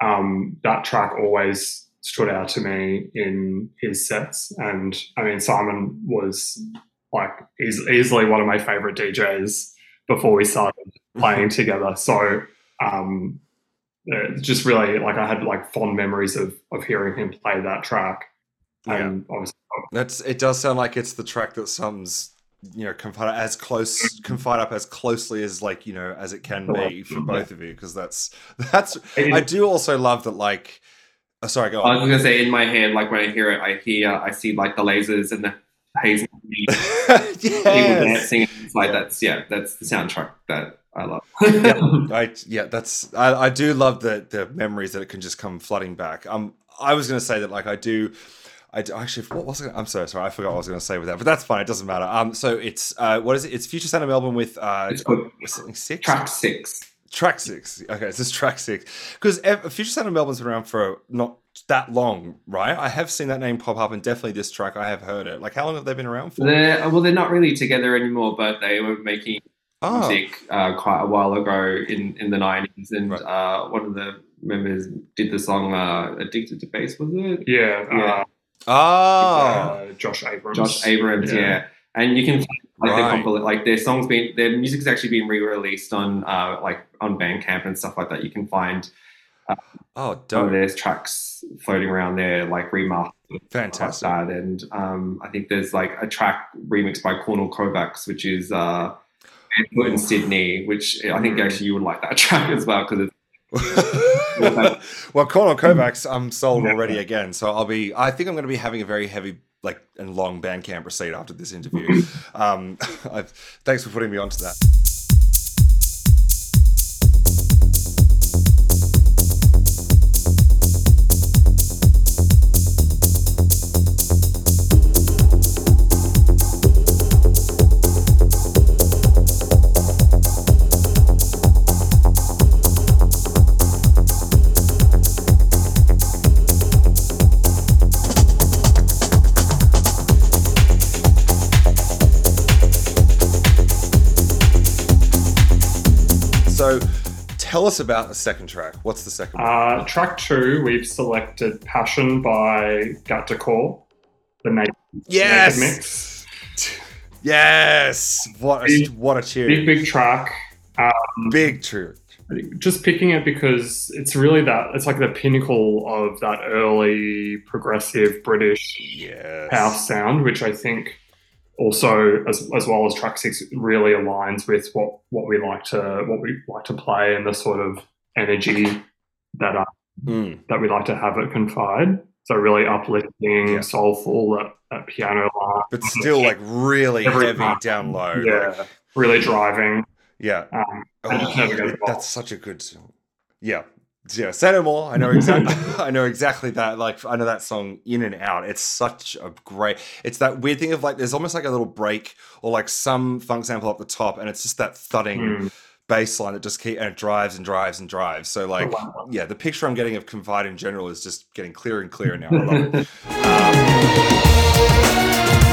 um, that track always stood out to me in his sets. And I mean, Simon was like easily one of my favorite DJs before we started playing together. So um, just really like I had like fond memories of of hearing him play that track. And obviously, That's it. Does sound like it's the track that sums you know confide as close confide up as closely as like you know as it can be for both of you because that's that's I do also love that like oh, sorry go I was gonna say in my head, like when I hear it, I hear I see like the lasers and the haze, people yes. Dancing. and like that's yeah, that's the soundtrack that I love. I yeah, that's I, I do love the the memories that it can just come flooding back. Um, I was gonna say that like I do. I do, actually, what was it? I'm so sorry, I forgot what I was going to say with that, but that's fine. It doesn't matter. Um, so it's uh, what is it? It's Future Sound of Melbourne with uh, It's called something six. Track six. Track six. Okay, it's just track six because Future Sound of Melbourne's been around for not that long, right? I have seen that name pop up, and definitely this track I have heard it. Like, how long have they been around for? They're, well, they're not really together anymore, but they were making Oh. music uh, quite a while ago in, in the 90s. And uh, one of the members did the song uh, Addicted to Bass, was it? yeah, Yeah. Oh, uh, Josh Abrahams. Josh Abrahams, yeah. And you can find like Right. their compil- like their songs being their music's actually been re-released on uh, like on Bandcamp and stuff like that. You can find oh, some of dope. their tracks floating around there, like remastered. Fantastic. Like. And um, I think there's like a track remixed by Cornel Kovacs, which is uh, in Sydney, which I think actually you would like that track as well because it's well, Conor Kovacs, I'm sold already again. So I'll be. I think I'm going to be having a very heavy, like, and long Bandcamp receipt after this interview. um, I've, thanks for putting me onto that. Tell us about the second track. What's the second one? Uh, track two, we've selected Passion by Gat Decor, the naked, Yes! naked mix. Yes! What a, what a tune. Big, big track. Um, Big tune. just picking it because it's really that, it's like the pinnacle of that early progressive British Yes. house sound, which I think also as, as well as track six really aligns with what what we like to what we like to play and the sort of energy that uh, Mm. that we like to have at confide so really uplifting Yeah. soulful that, that piano line But still, like, really heavy part. down low. yeah like- really driving yeah. um, Oh, and just never goes it- off. that's such a good song. Yeah. Yeah, say no more. I know exactly. I know exactly that. Like, I know that song in and out. It's such a great. It's that weird thing of like, there's almost like a little break or like some funk sample up the top, and it's just that thudding Mm. bass line that just keep and it drives and drives and drives. So like, wow. yeah, the picture I'm getting of Confide in general is just getting clearer and clearer now. I love it. Um,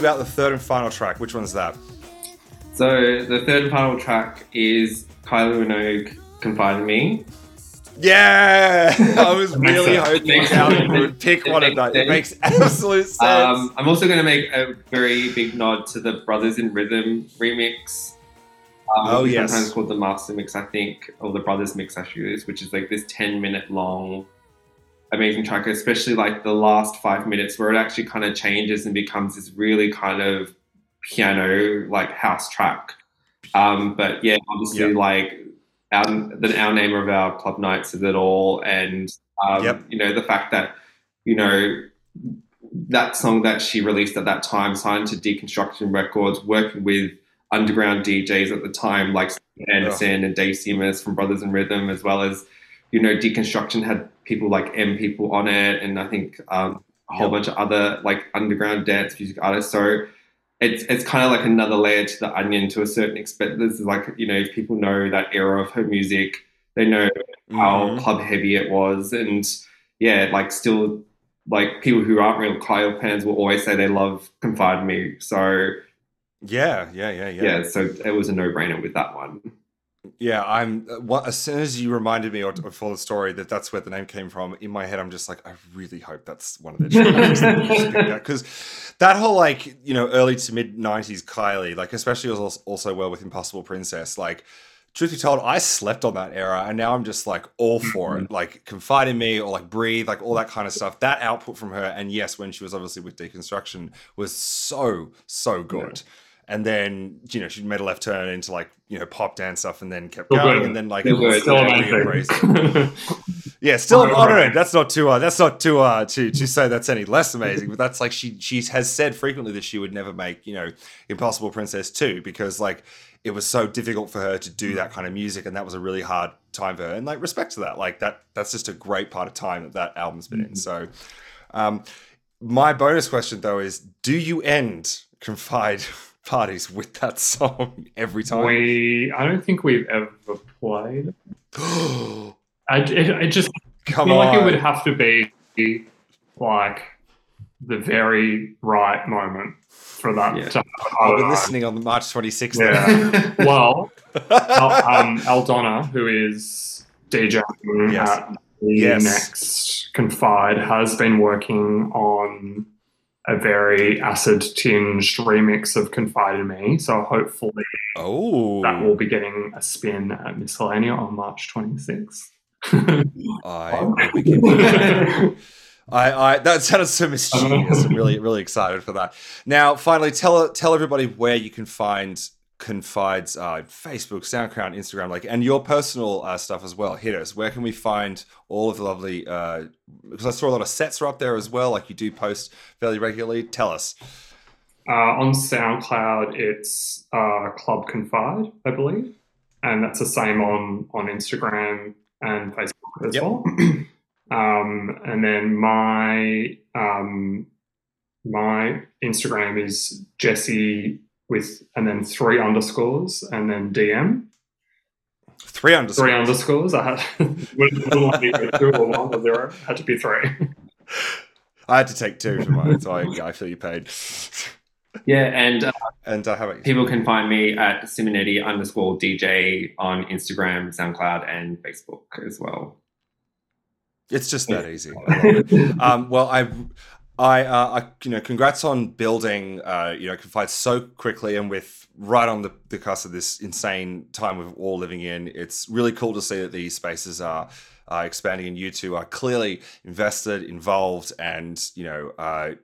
about the third and final track. Which one's that? So the third and final track is Kylie Minogue "Confide in Me." Yeah, I was really hoping sense. would pick one of that. It makes absolute sense. Um, I'm also going to make a very big nod to the Brothers in Rhythm remix. Um, Oh, yes. Sometimes called the Master Mix, I think, or the Brothers Mix, actually is, which is like this 10 minute long amazing track, especially like the last five minutes where it actually kind of changes and becomes this really kind of piano like house track. Um, but yeah, obviously Yep. like our, the our name of our club nights is it all, and um, Yep. you know the fact that you know that song that she released at that time, signed to Deconstruction Records, working with underground DJs at the time, like Anderson and Dave Seaman from Brothers in Rhythm, as well as, you know, Deconstruction had people like M people on it, and I think um, a whole Yep. bunch of other like underground dance music artists. So it's it's kind of like another layer to the onion to a certain extent. This is like, you know, if people know that era of her music, they know how Mhm. club heavy it was, and yeah, like still like people who aren't real Kylie fans will always say they love Confide Me. So Yeah, yeah, yeah, yeah. yeah, so it was a no brainer with that one. Yeah, I'm. uh, What, as soon as you reminded me or, or for the story that that's where the name came from, in my head, I'm just like, I really hope that's one of their because that whole like you know early to mid '90s Kylie, like especially was also well with Impossible Princess. Like, truth be told, I slept on that era, and now I'm just like all for it. Like, confide in me or like breathe, like all that kind of stuff. That output from her, and yes, when she was obviously with Deconstruction, was so so good. And then you know she made a left turn into like you know pop dance stuff, and then kept going, and then like Still. Still amazing. yeah, still right. no, that's not too uh, that's not too uh to to say that's any less amazing, but that's like she she has said frequently that she would never make, you know, Impossible Princess 2 because like it was so difficult for her to do that kind of music and that was a really hard time for her. And like respect to that. Like that that's just a great part of time that that album's been in. So um my bonus question though is do you end confide parties with that song every time? We, I don't think we've ever played. I, it, I just Come feel like it would have to be like the very right moment for that Yeah. to I'll be listening on the March 26th. Yeah. well, um, Aldonna, who is DJing Yes. at the Yes. next Confide, has been working on a very acid tinged remix of Confide in Me. So hopefully Oh. that will be getting a spin at Miscellanea on March 26th. I will be keeping I, I that sounded so mischievous. I'm really, really excited for that. Now, finally, tell tell everybody where you can find Confide's uh, Facebook, SoundCloud, Instagram, like, and your personal uh, stuff as well. Hit us. Where can we find all of the lovely? Uh, because I saw a lot of sets are up there as well. Like you do post fairly regularly. Tell us. Uh, on SoundCloud, it's uh, Club Confide, I believe, and that's the same on on Instagram and Facebook as Yep. well. um, and then my um, my Instagram is Jesse with and then three underscores and then DM Three underscores. three underscores. I had wouldn't let me go two or one or zero. Had to be three. I had to take two for mine, so I, I feel you paid. Yeah, and uh, And uh, how about you? people can find me at Simonetti underscore DJ on Instagram, SoundCloud, and Facebook as well. It's just that easy. I um, well, I, I, uh, I, you know, congrats on building, uh, you know, Confide so quickly and with right on the, the cusp of this insane time we're all living in. It's really cool to see that these spaces are uh, expanding, and you two are clearly invested, involved, and you know.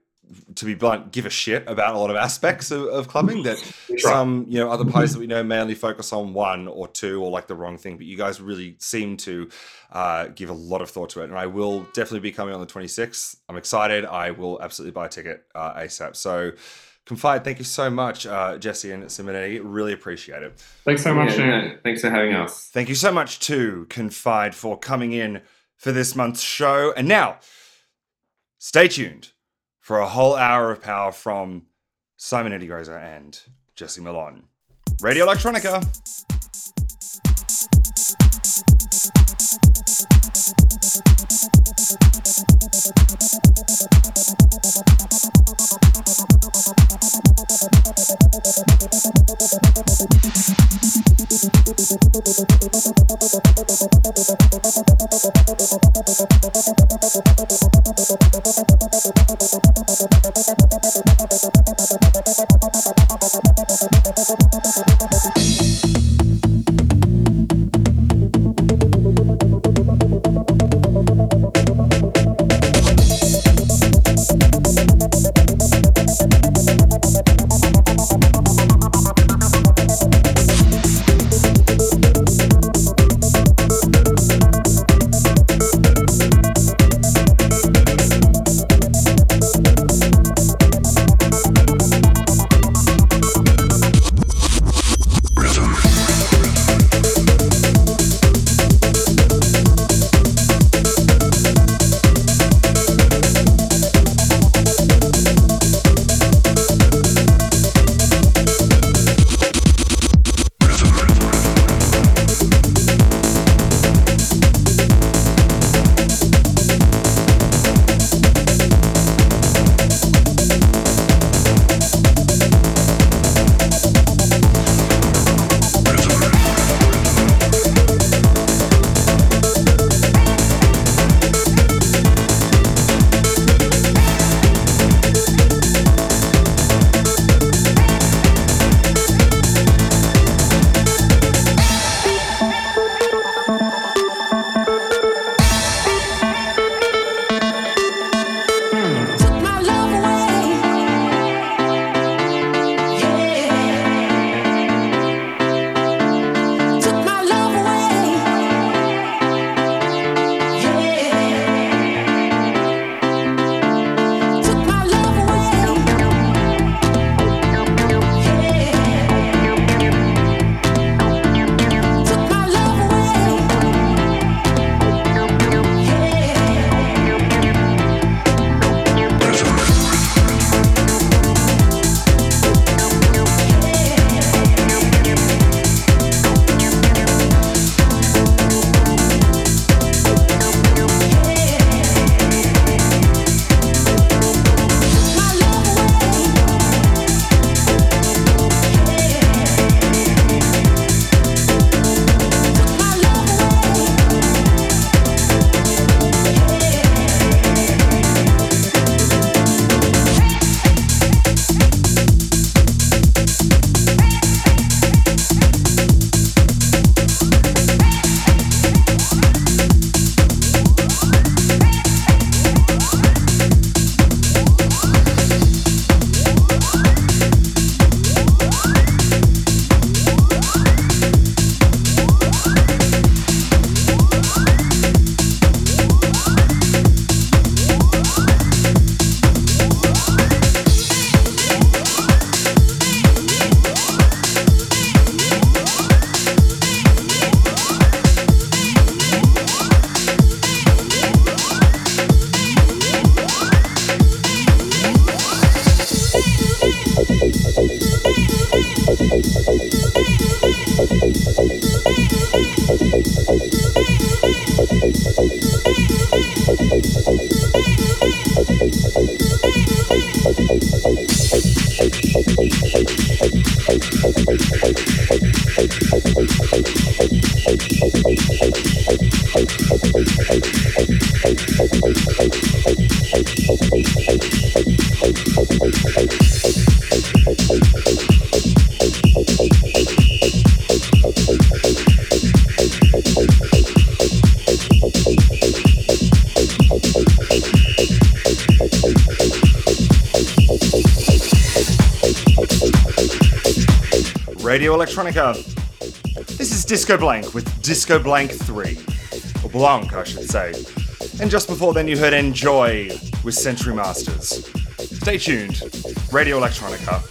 To be blunt, give a shit about a lot of aspects of, of clubbing that some, you know, other parties that we know mainly focus on one or two or like the wrong thing, but you guys really seem to uh, give a lot of thought to it. And I will definitely be coming on the 26th. I'm excited. I will absolutely buy a ticket uh, ASAP. So, Confide, thank you so much, uh, Jesse and Simonetti. Really appreciate it. Thanks so much. Yeah, Nick. no, thanks for having us. Thank you so much to Confide for coming in for this month's show. And now, stay tuned for a whole hour of power from Simon Edigroza and Jesse Milan. Radio Electronica. Thank Disco Blank with Disco Blank 3. Or Blanc, I should say. And just before then, you heard Enjoy with Century Masters. Stay tuned. Radio Electronica.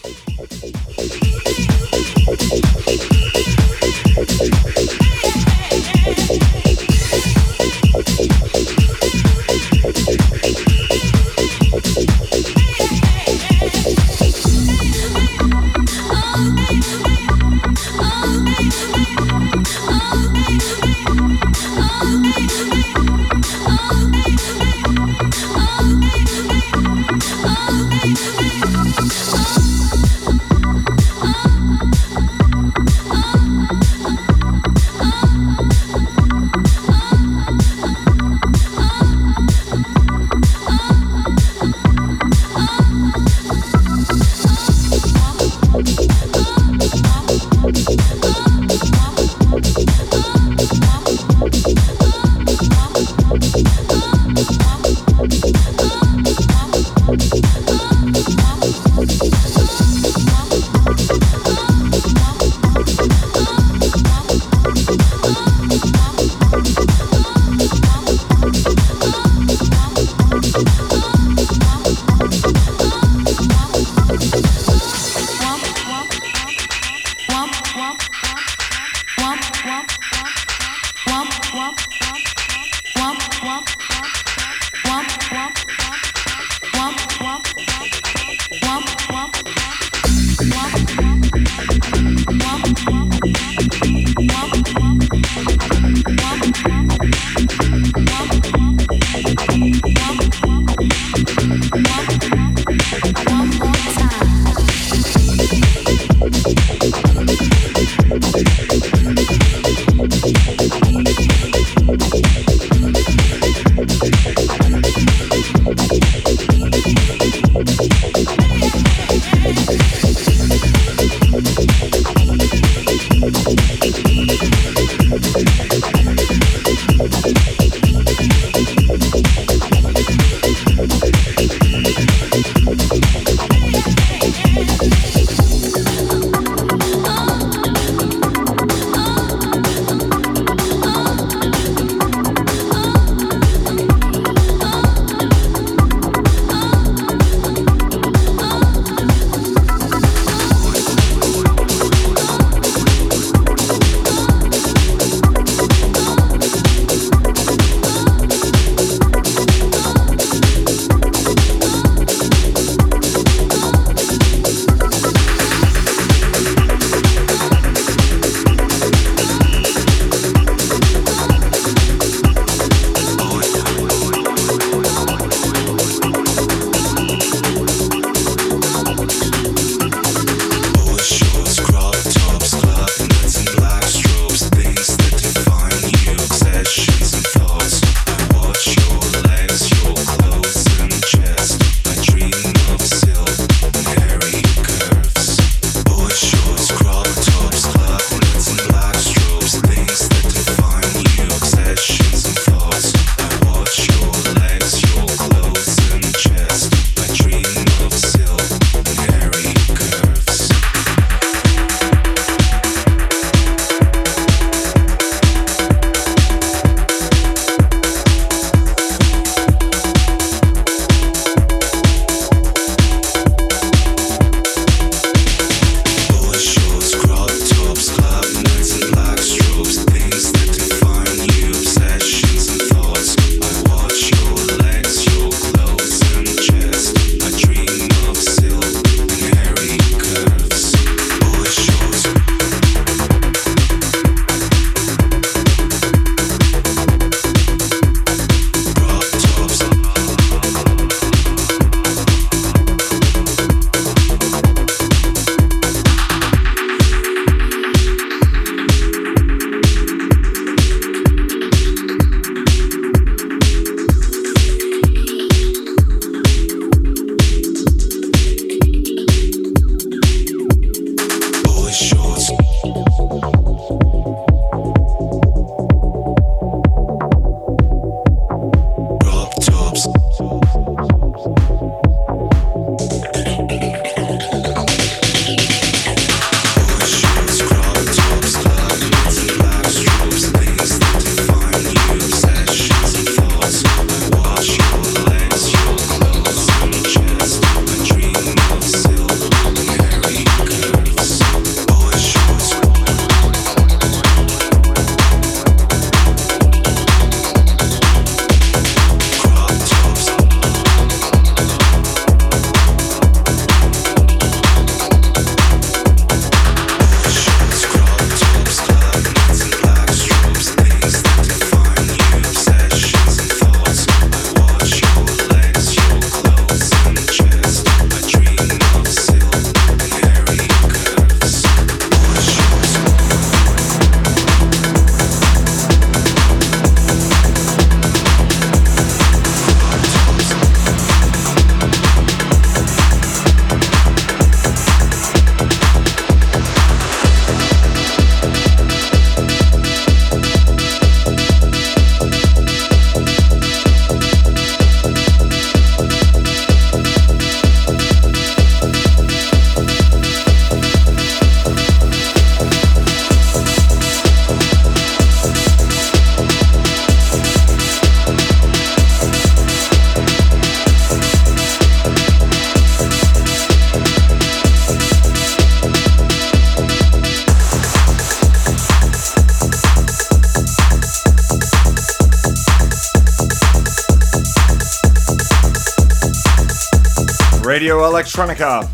Electronica.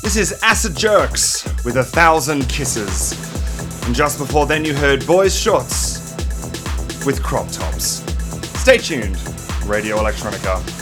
This is Acid Jerks with a thousand kisses. And just before then, you heard Boys Shorts with crop tops. Stay tuned, Radio Electronica.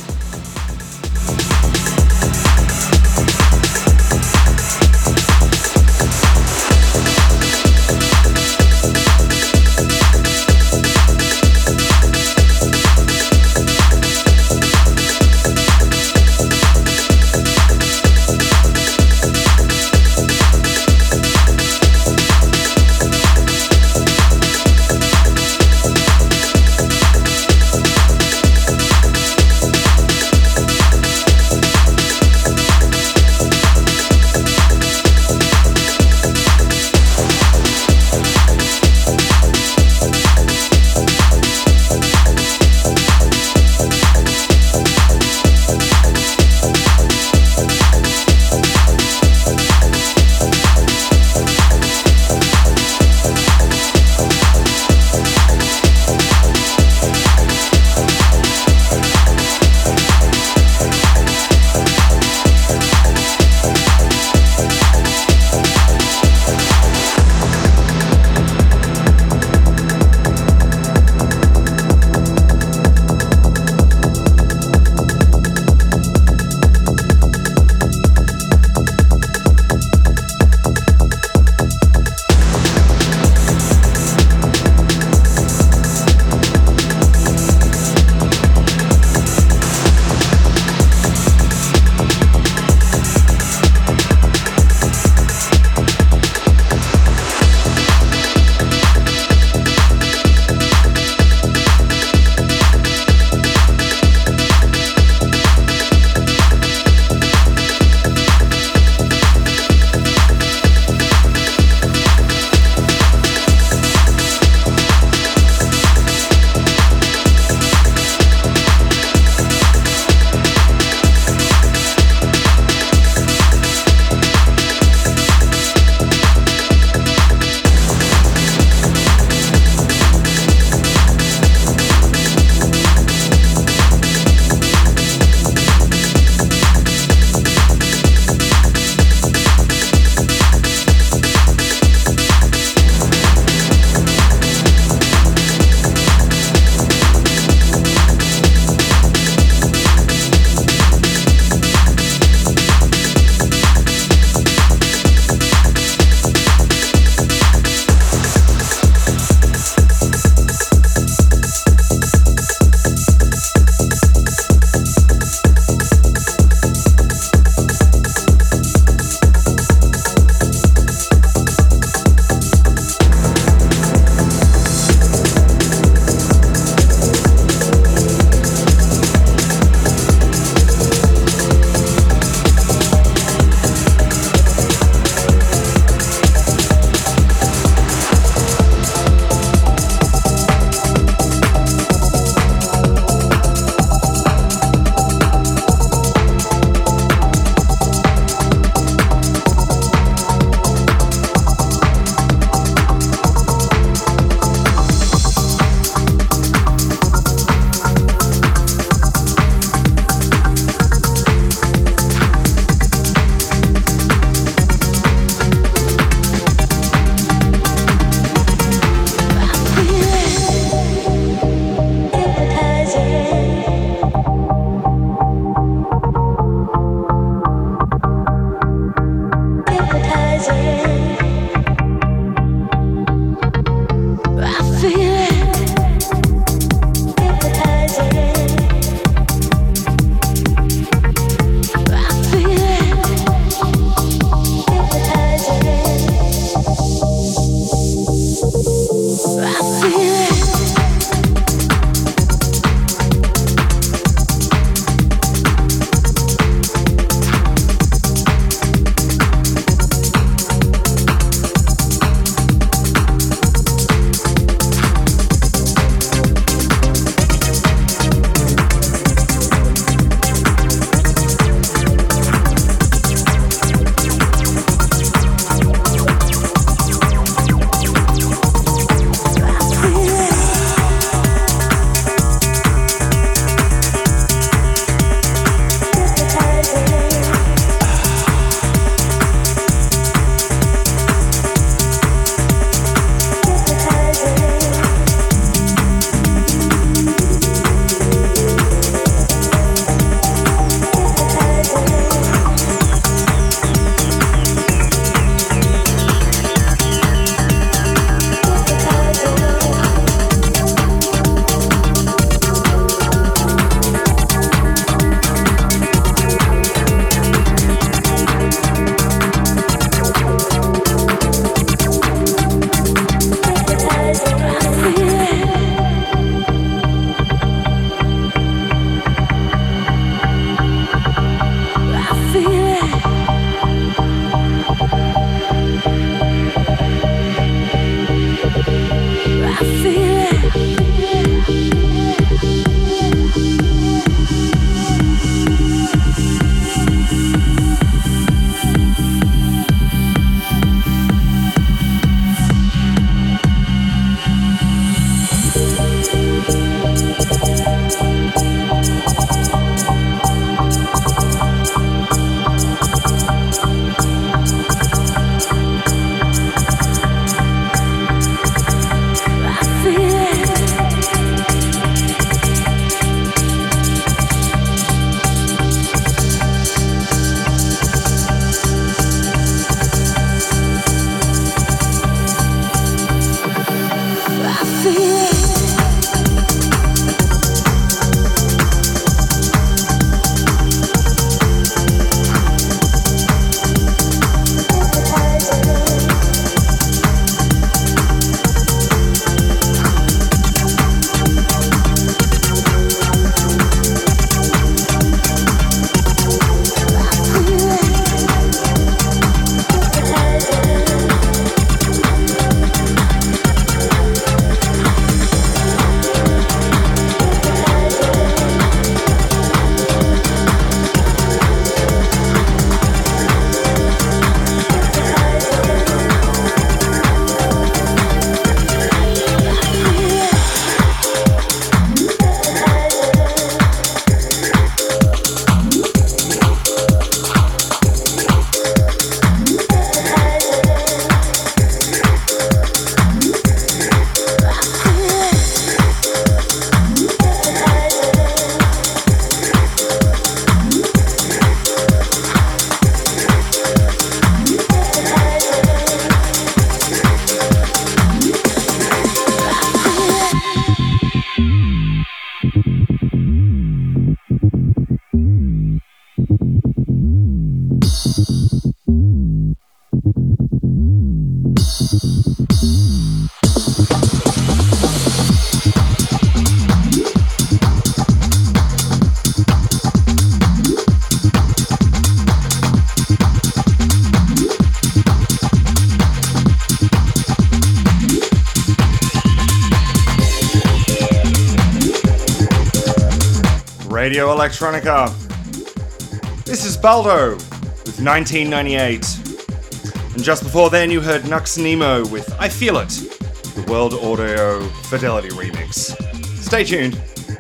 Radio Electronica. This is Baldo with 1998. And just before then, you heard Nux Nemo with I Feel It, the World Audio Fidelity remix. Stay tuned,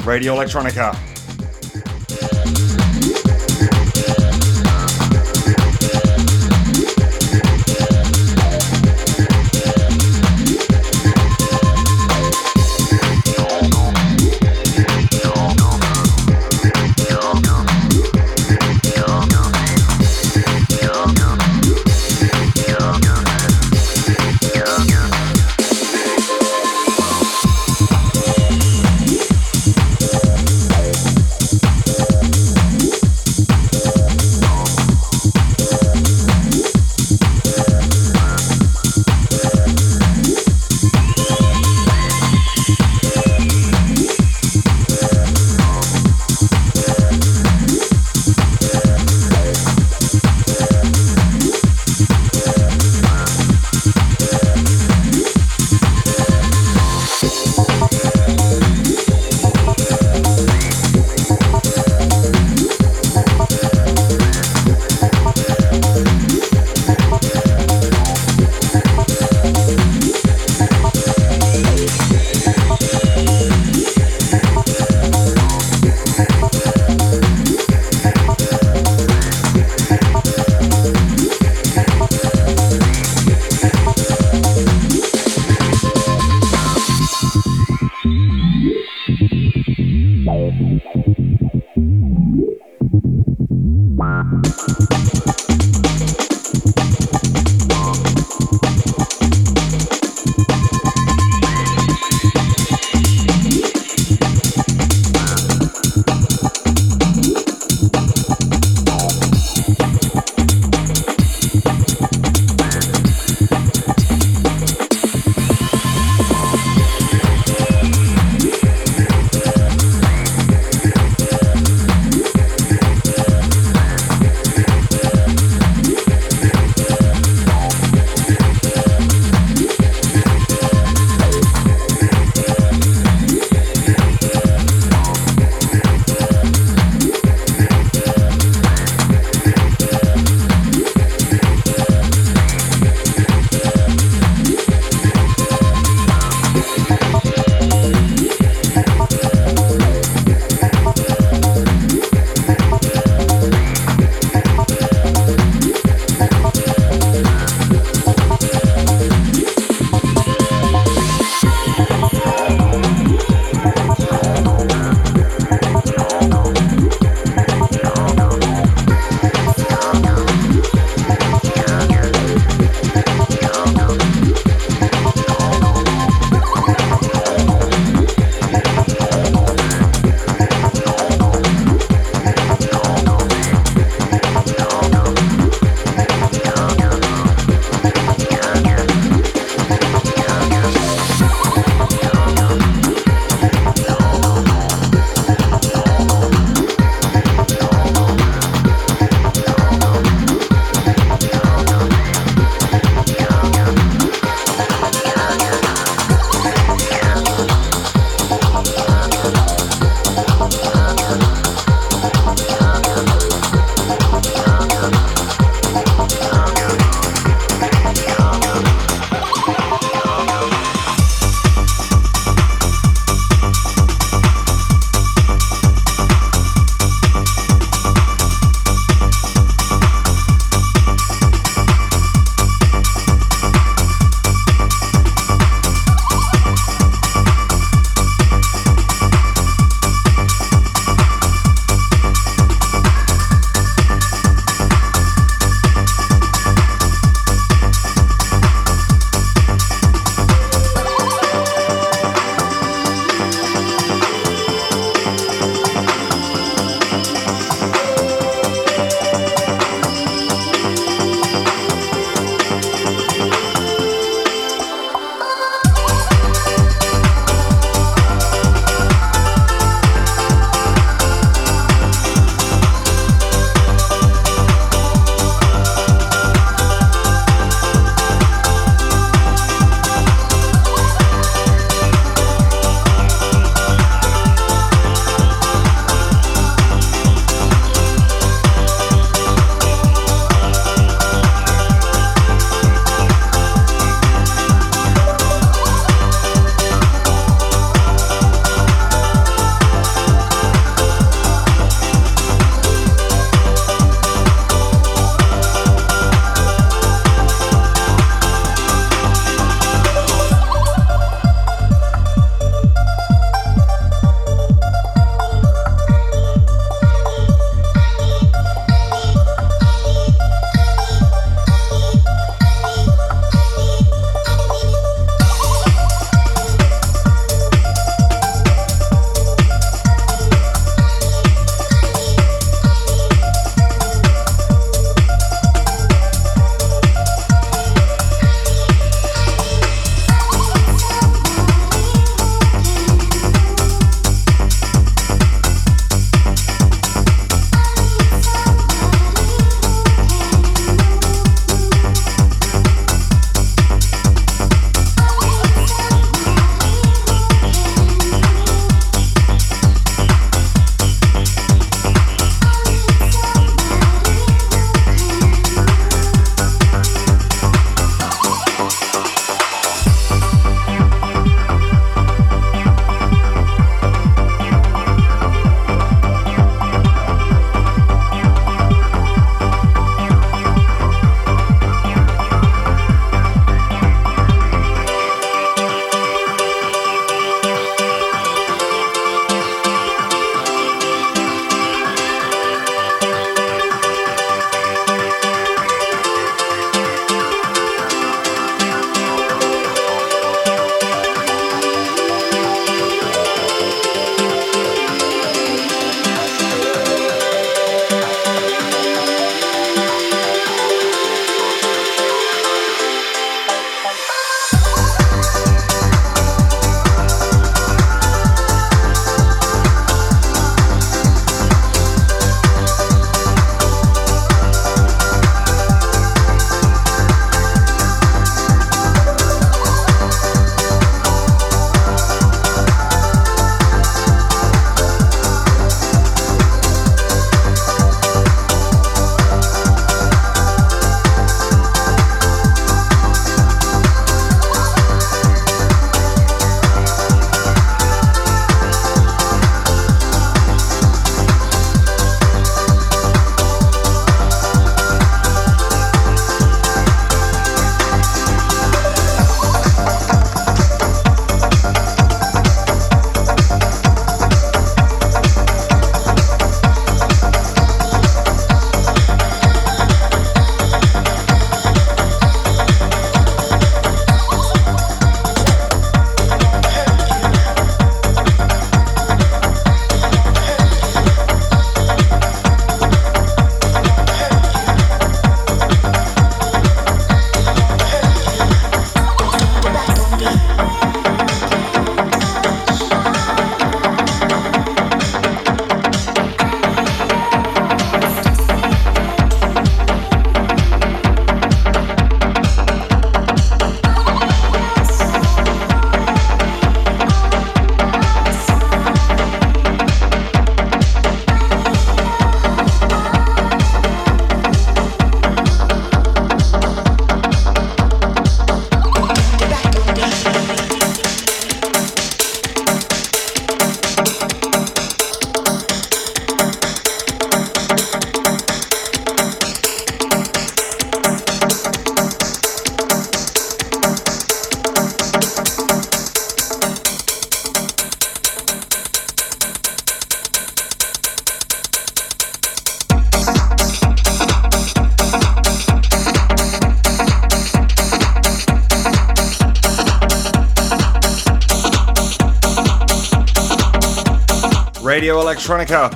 Radio Electronica. Electronica.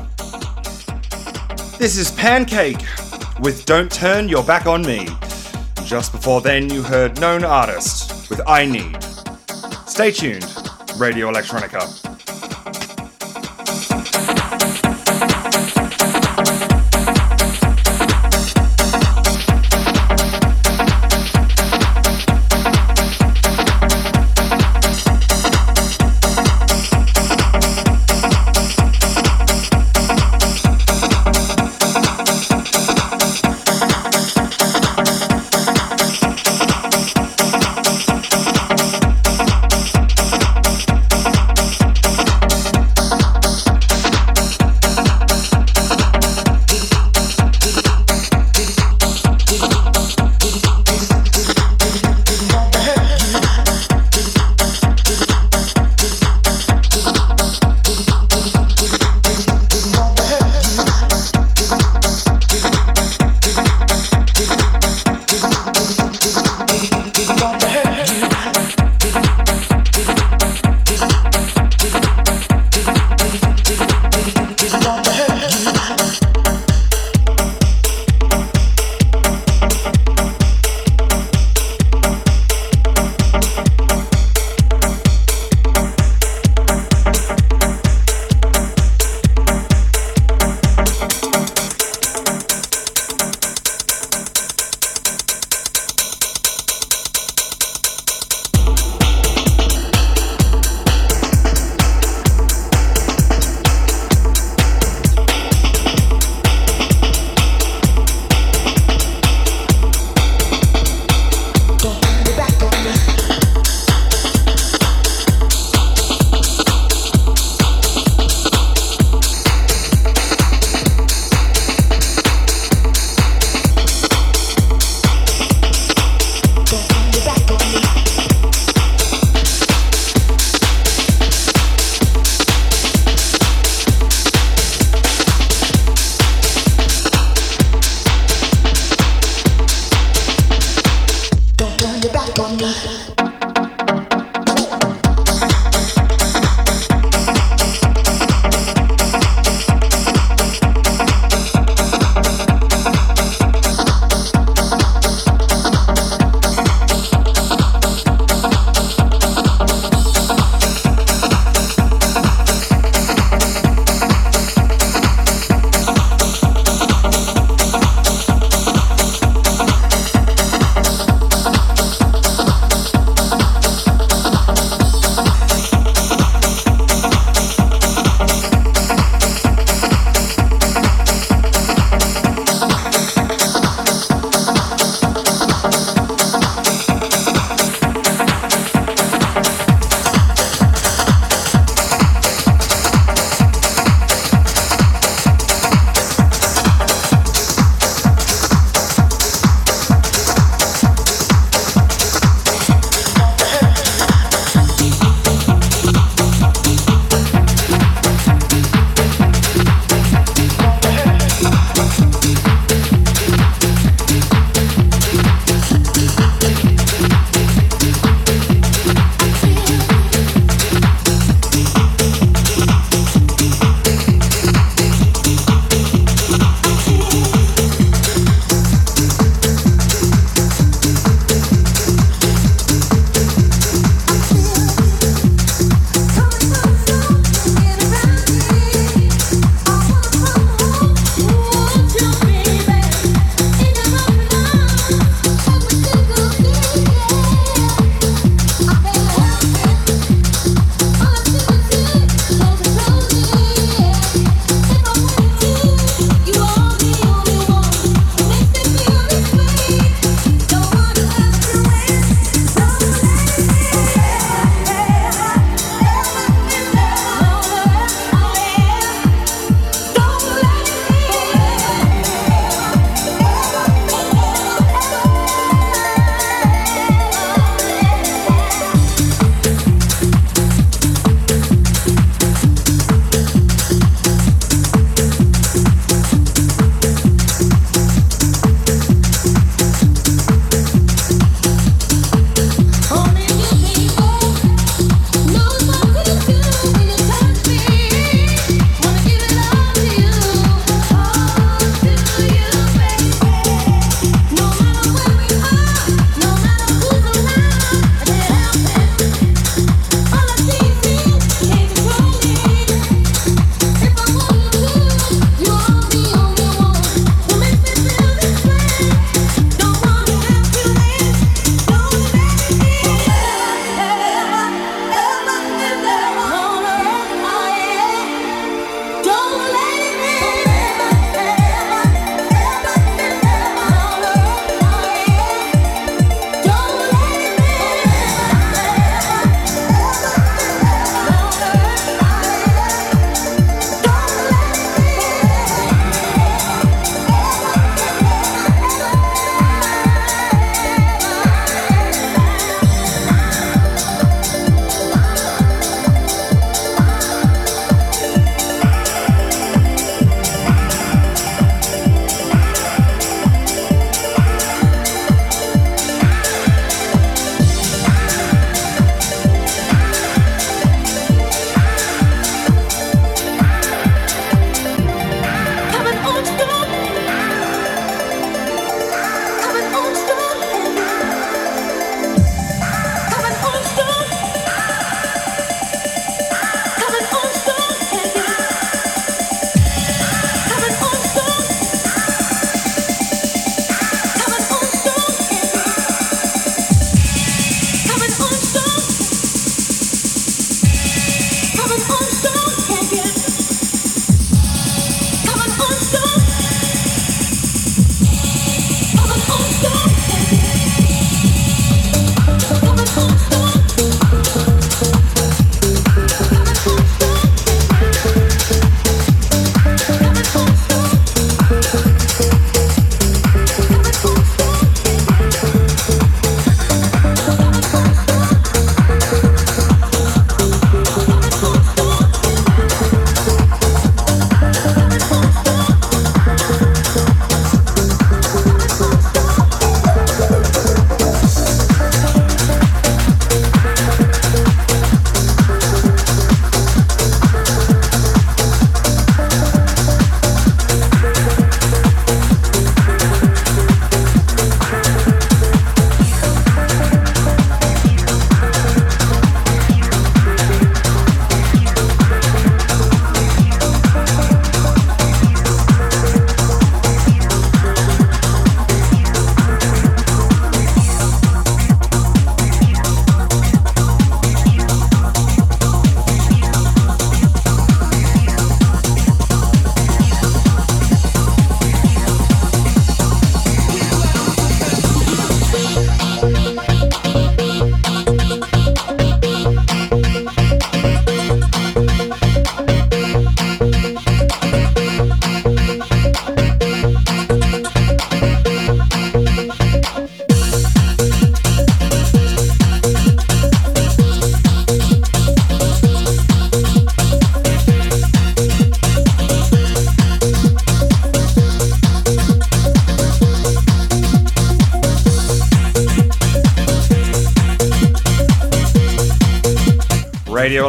This is Pancake with Don't Turn Your Back on Me. Just before then, you heard Known Artist with I Need. Stay tuned, Radio Electronica.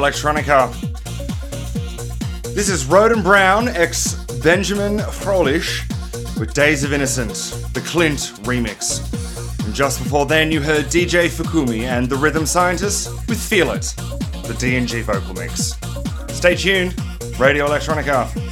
Electronica. This is Roden Brown ex Benjamin Froelich with Days of Innocence, the Clint remix. And just before then, you heard DJ Fukumi and the Rhythm Scientists with Feel It, the DNG vocal mix. Stay tuned, Radio Electronica.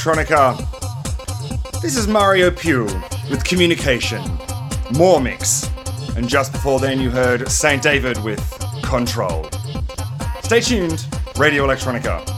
Electronica. This is Mario Più with Communication, More Mix, and just before then you heard St. David with Control. Stay tuned, Radio Electronica.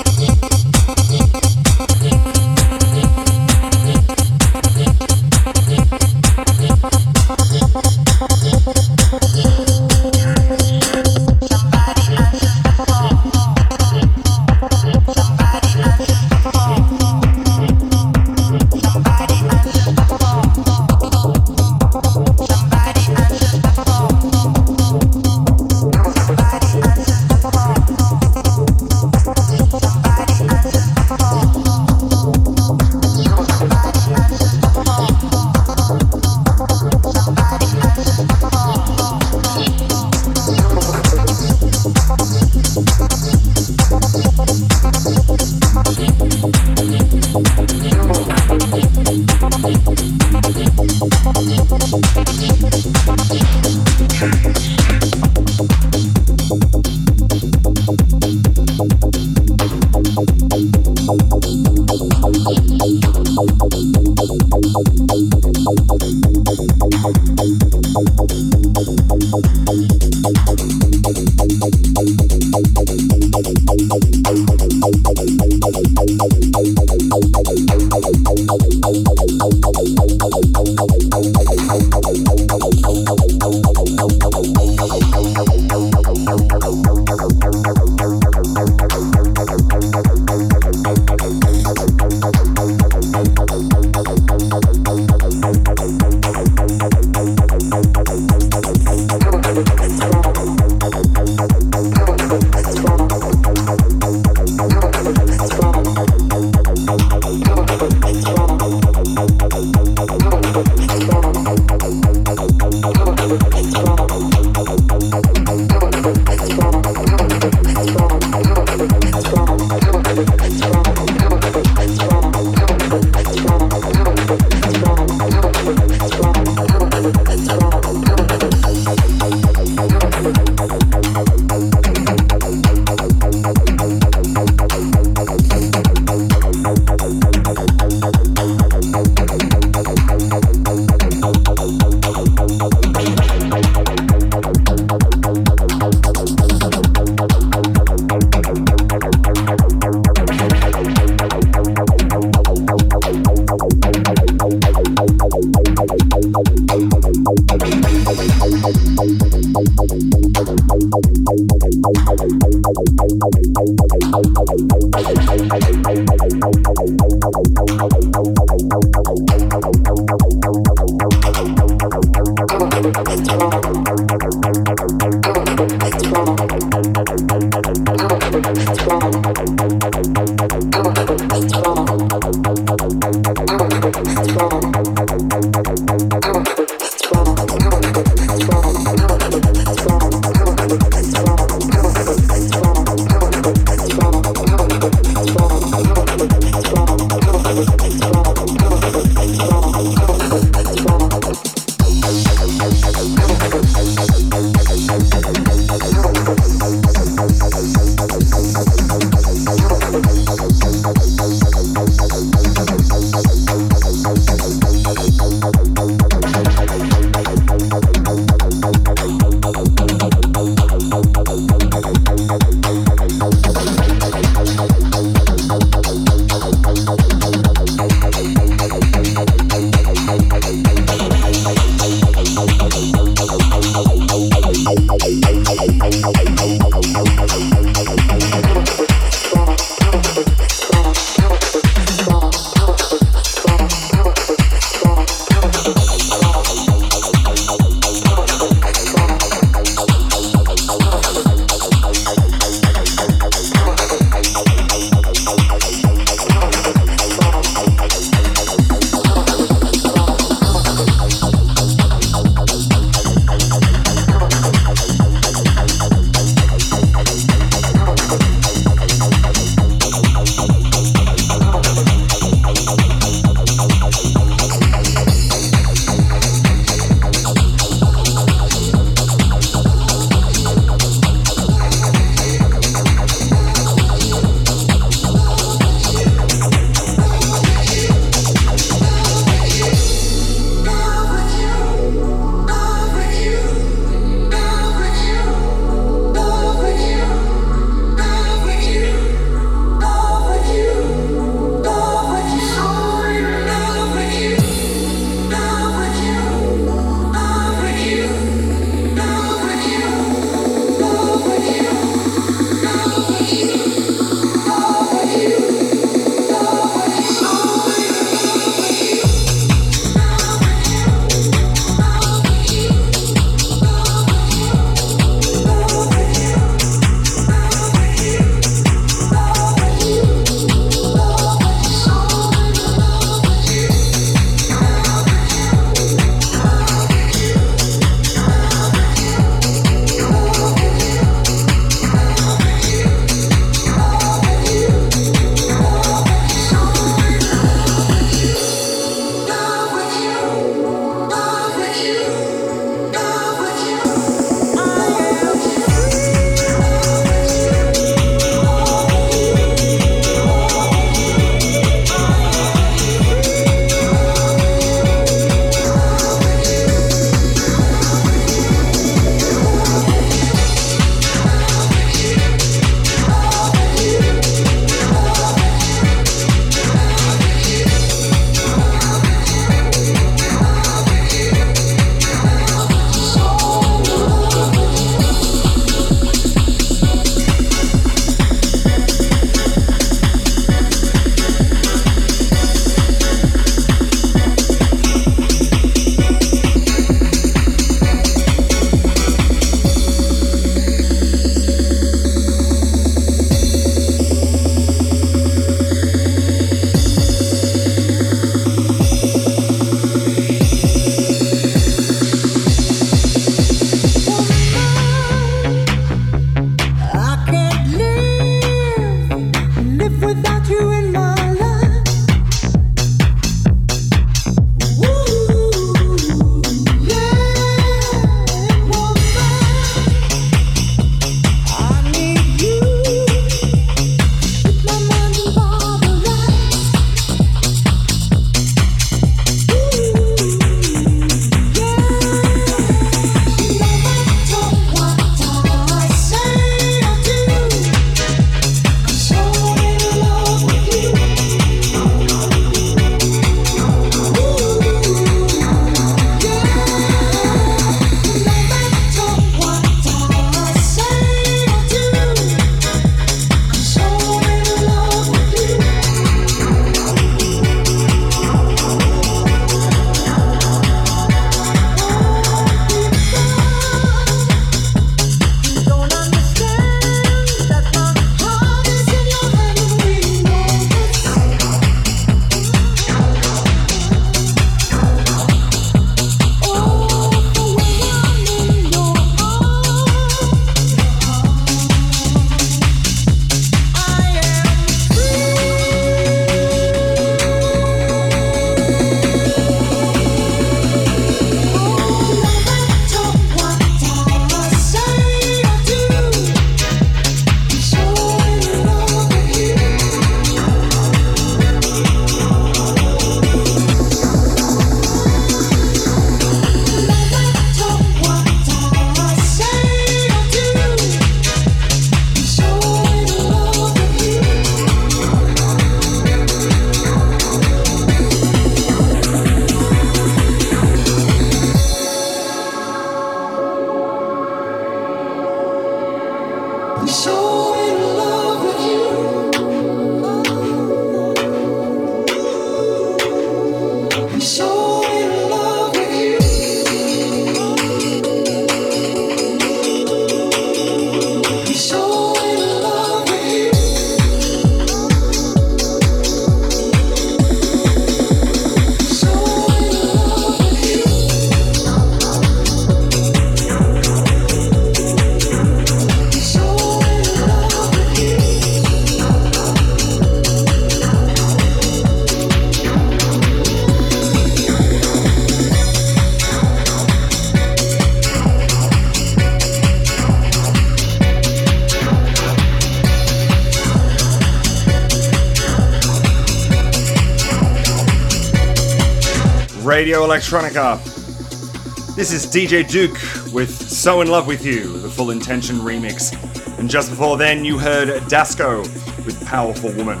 Electronica. This is DJ Duke with So In Love With You, the Full Intention remix. And just before then, you heard Dasco with Powerful Woman.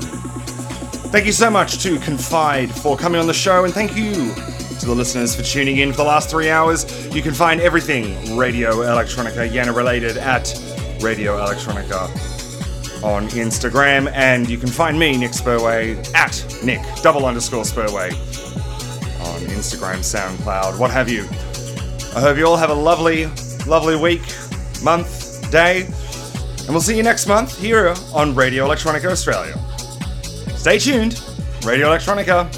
Thank you so much to Confide for coming on the show, and thank you to the listeners for tuning in for the last three hours. You can find everything Radio Electronica Yana related at Radio Electronica on Instagram, and you can find me, Nick Spurway, at Nick double underscore Spurway SoundCloud, what have you. I hope you all have a lovely, lovely week, month, day, and we'll see you next month here on Radio Electronica Australia. Stay tuned, Radio Electronica.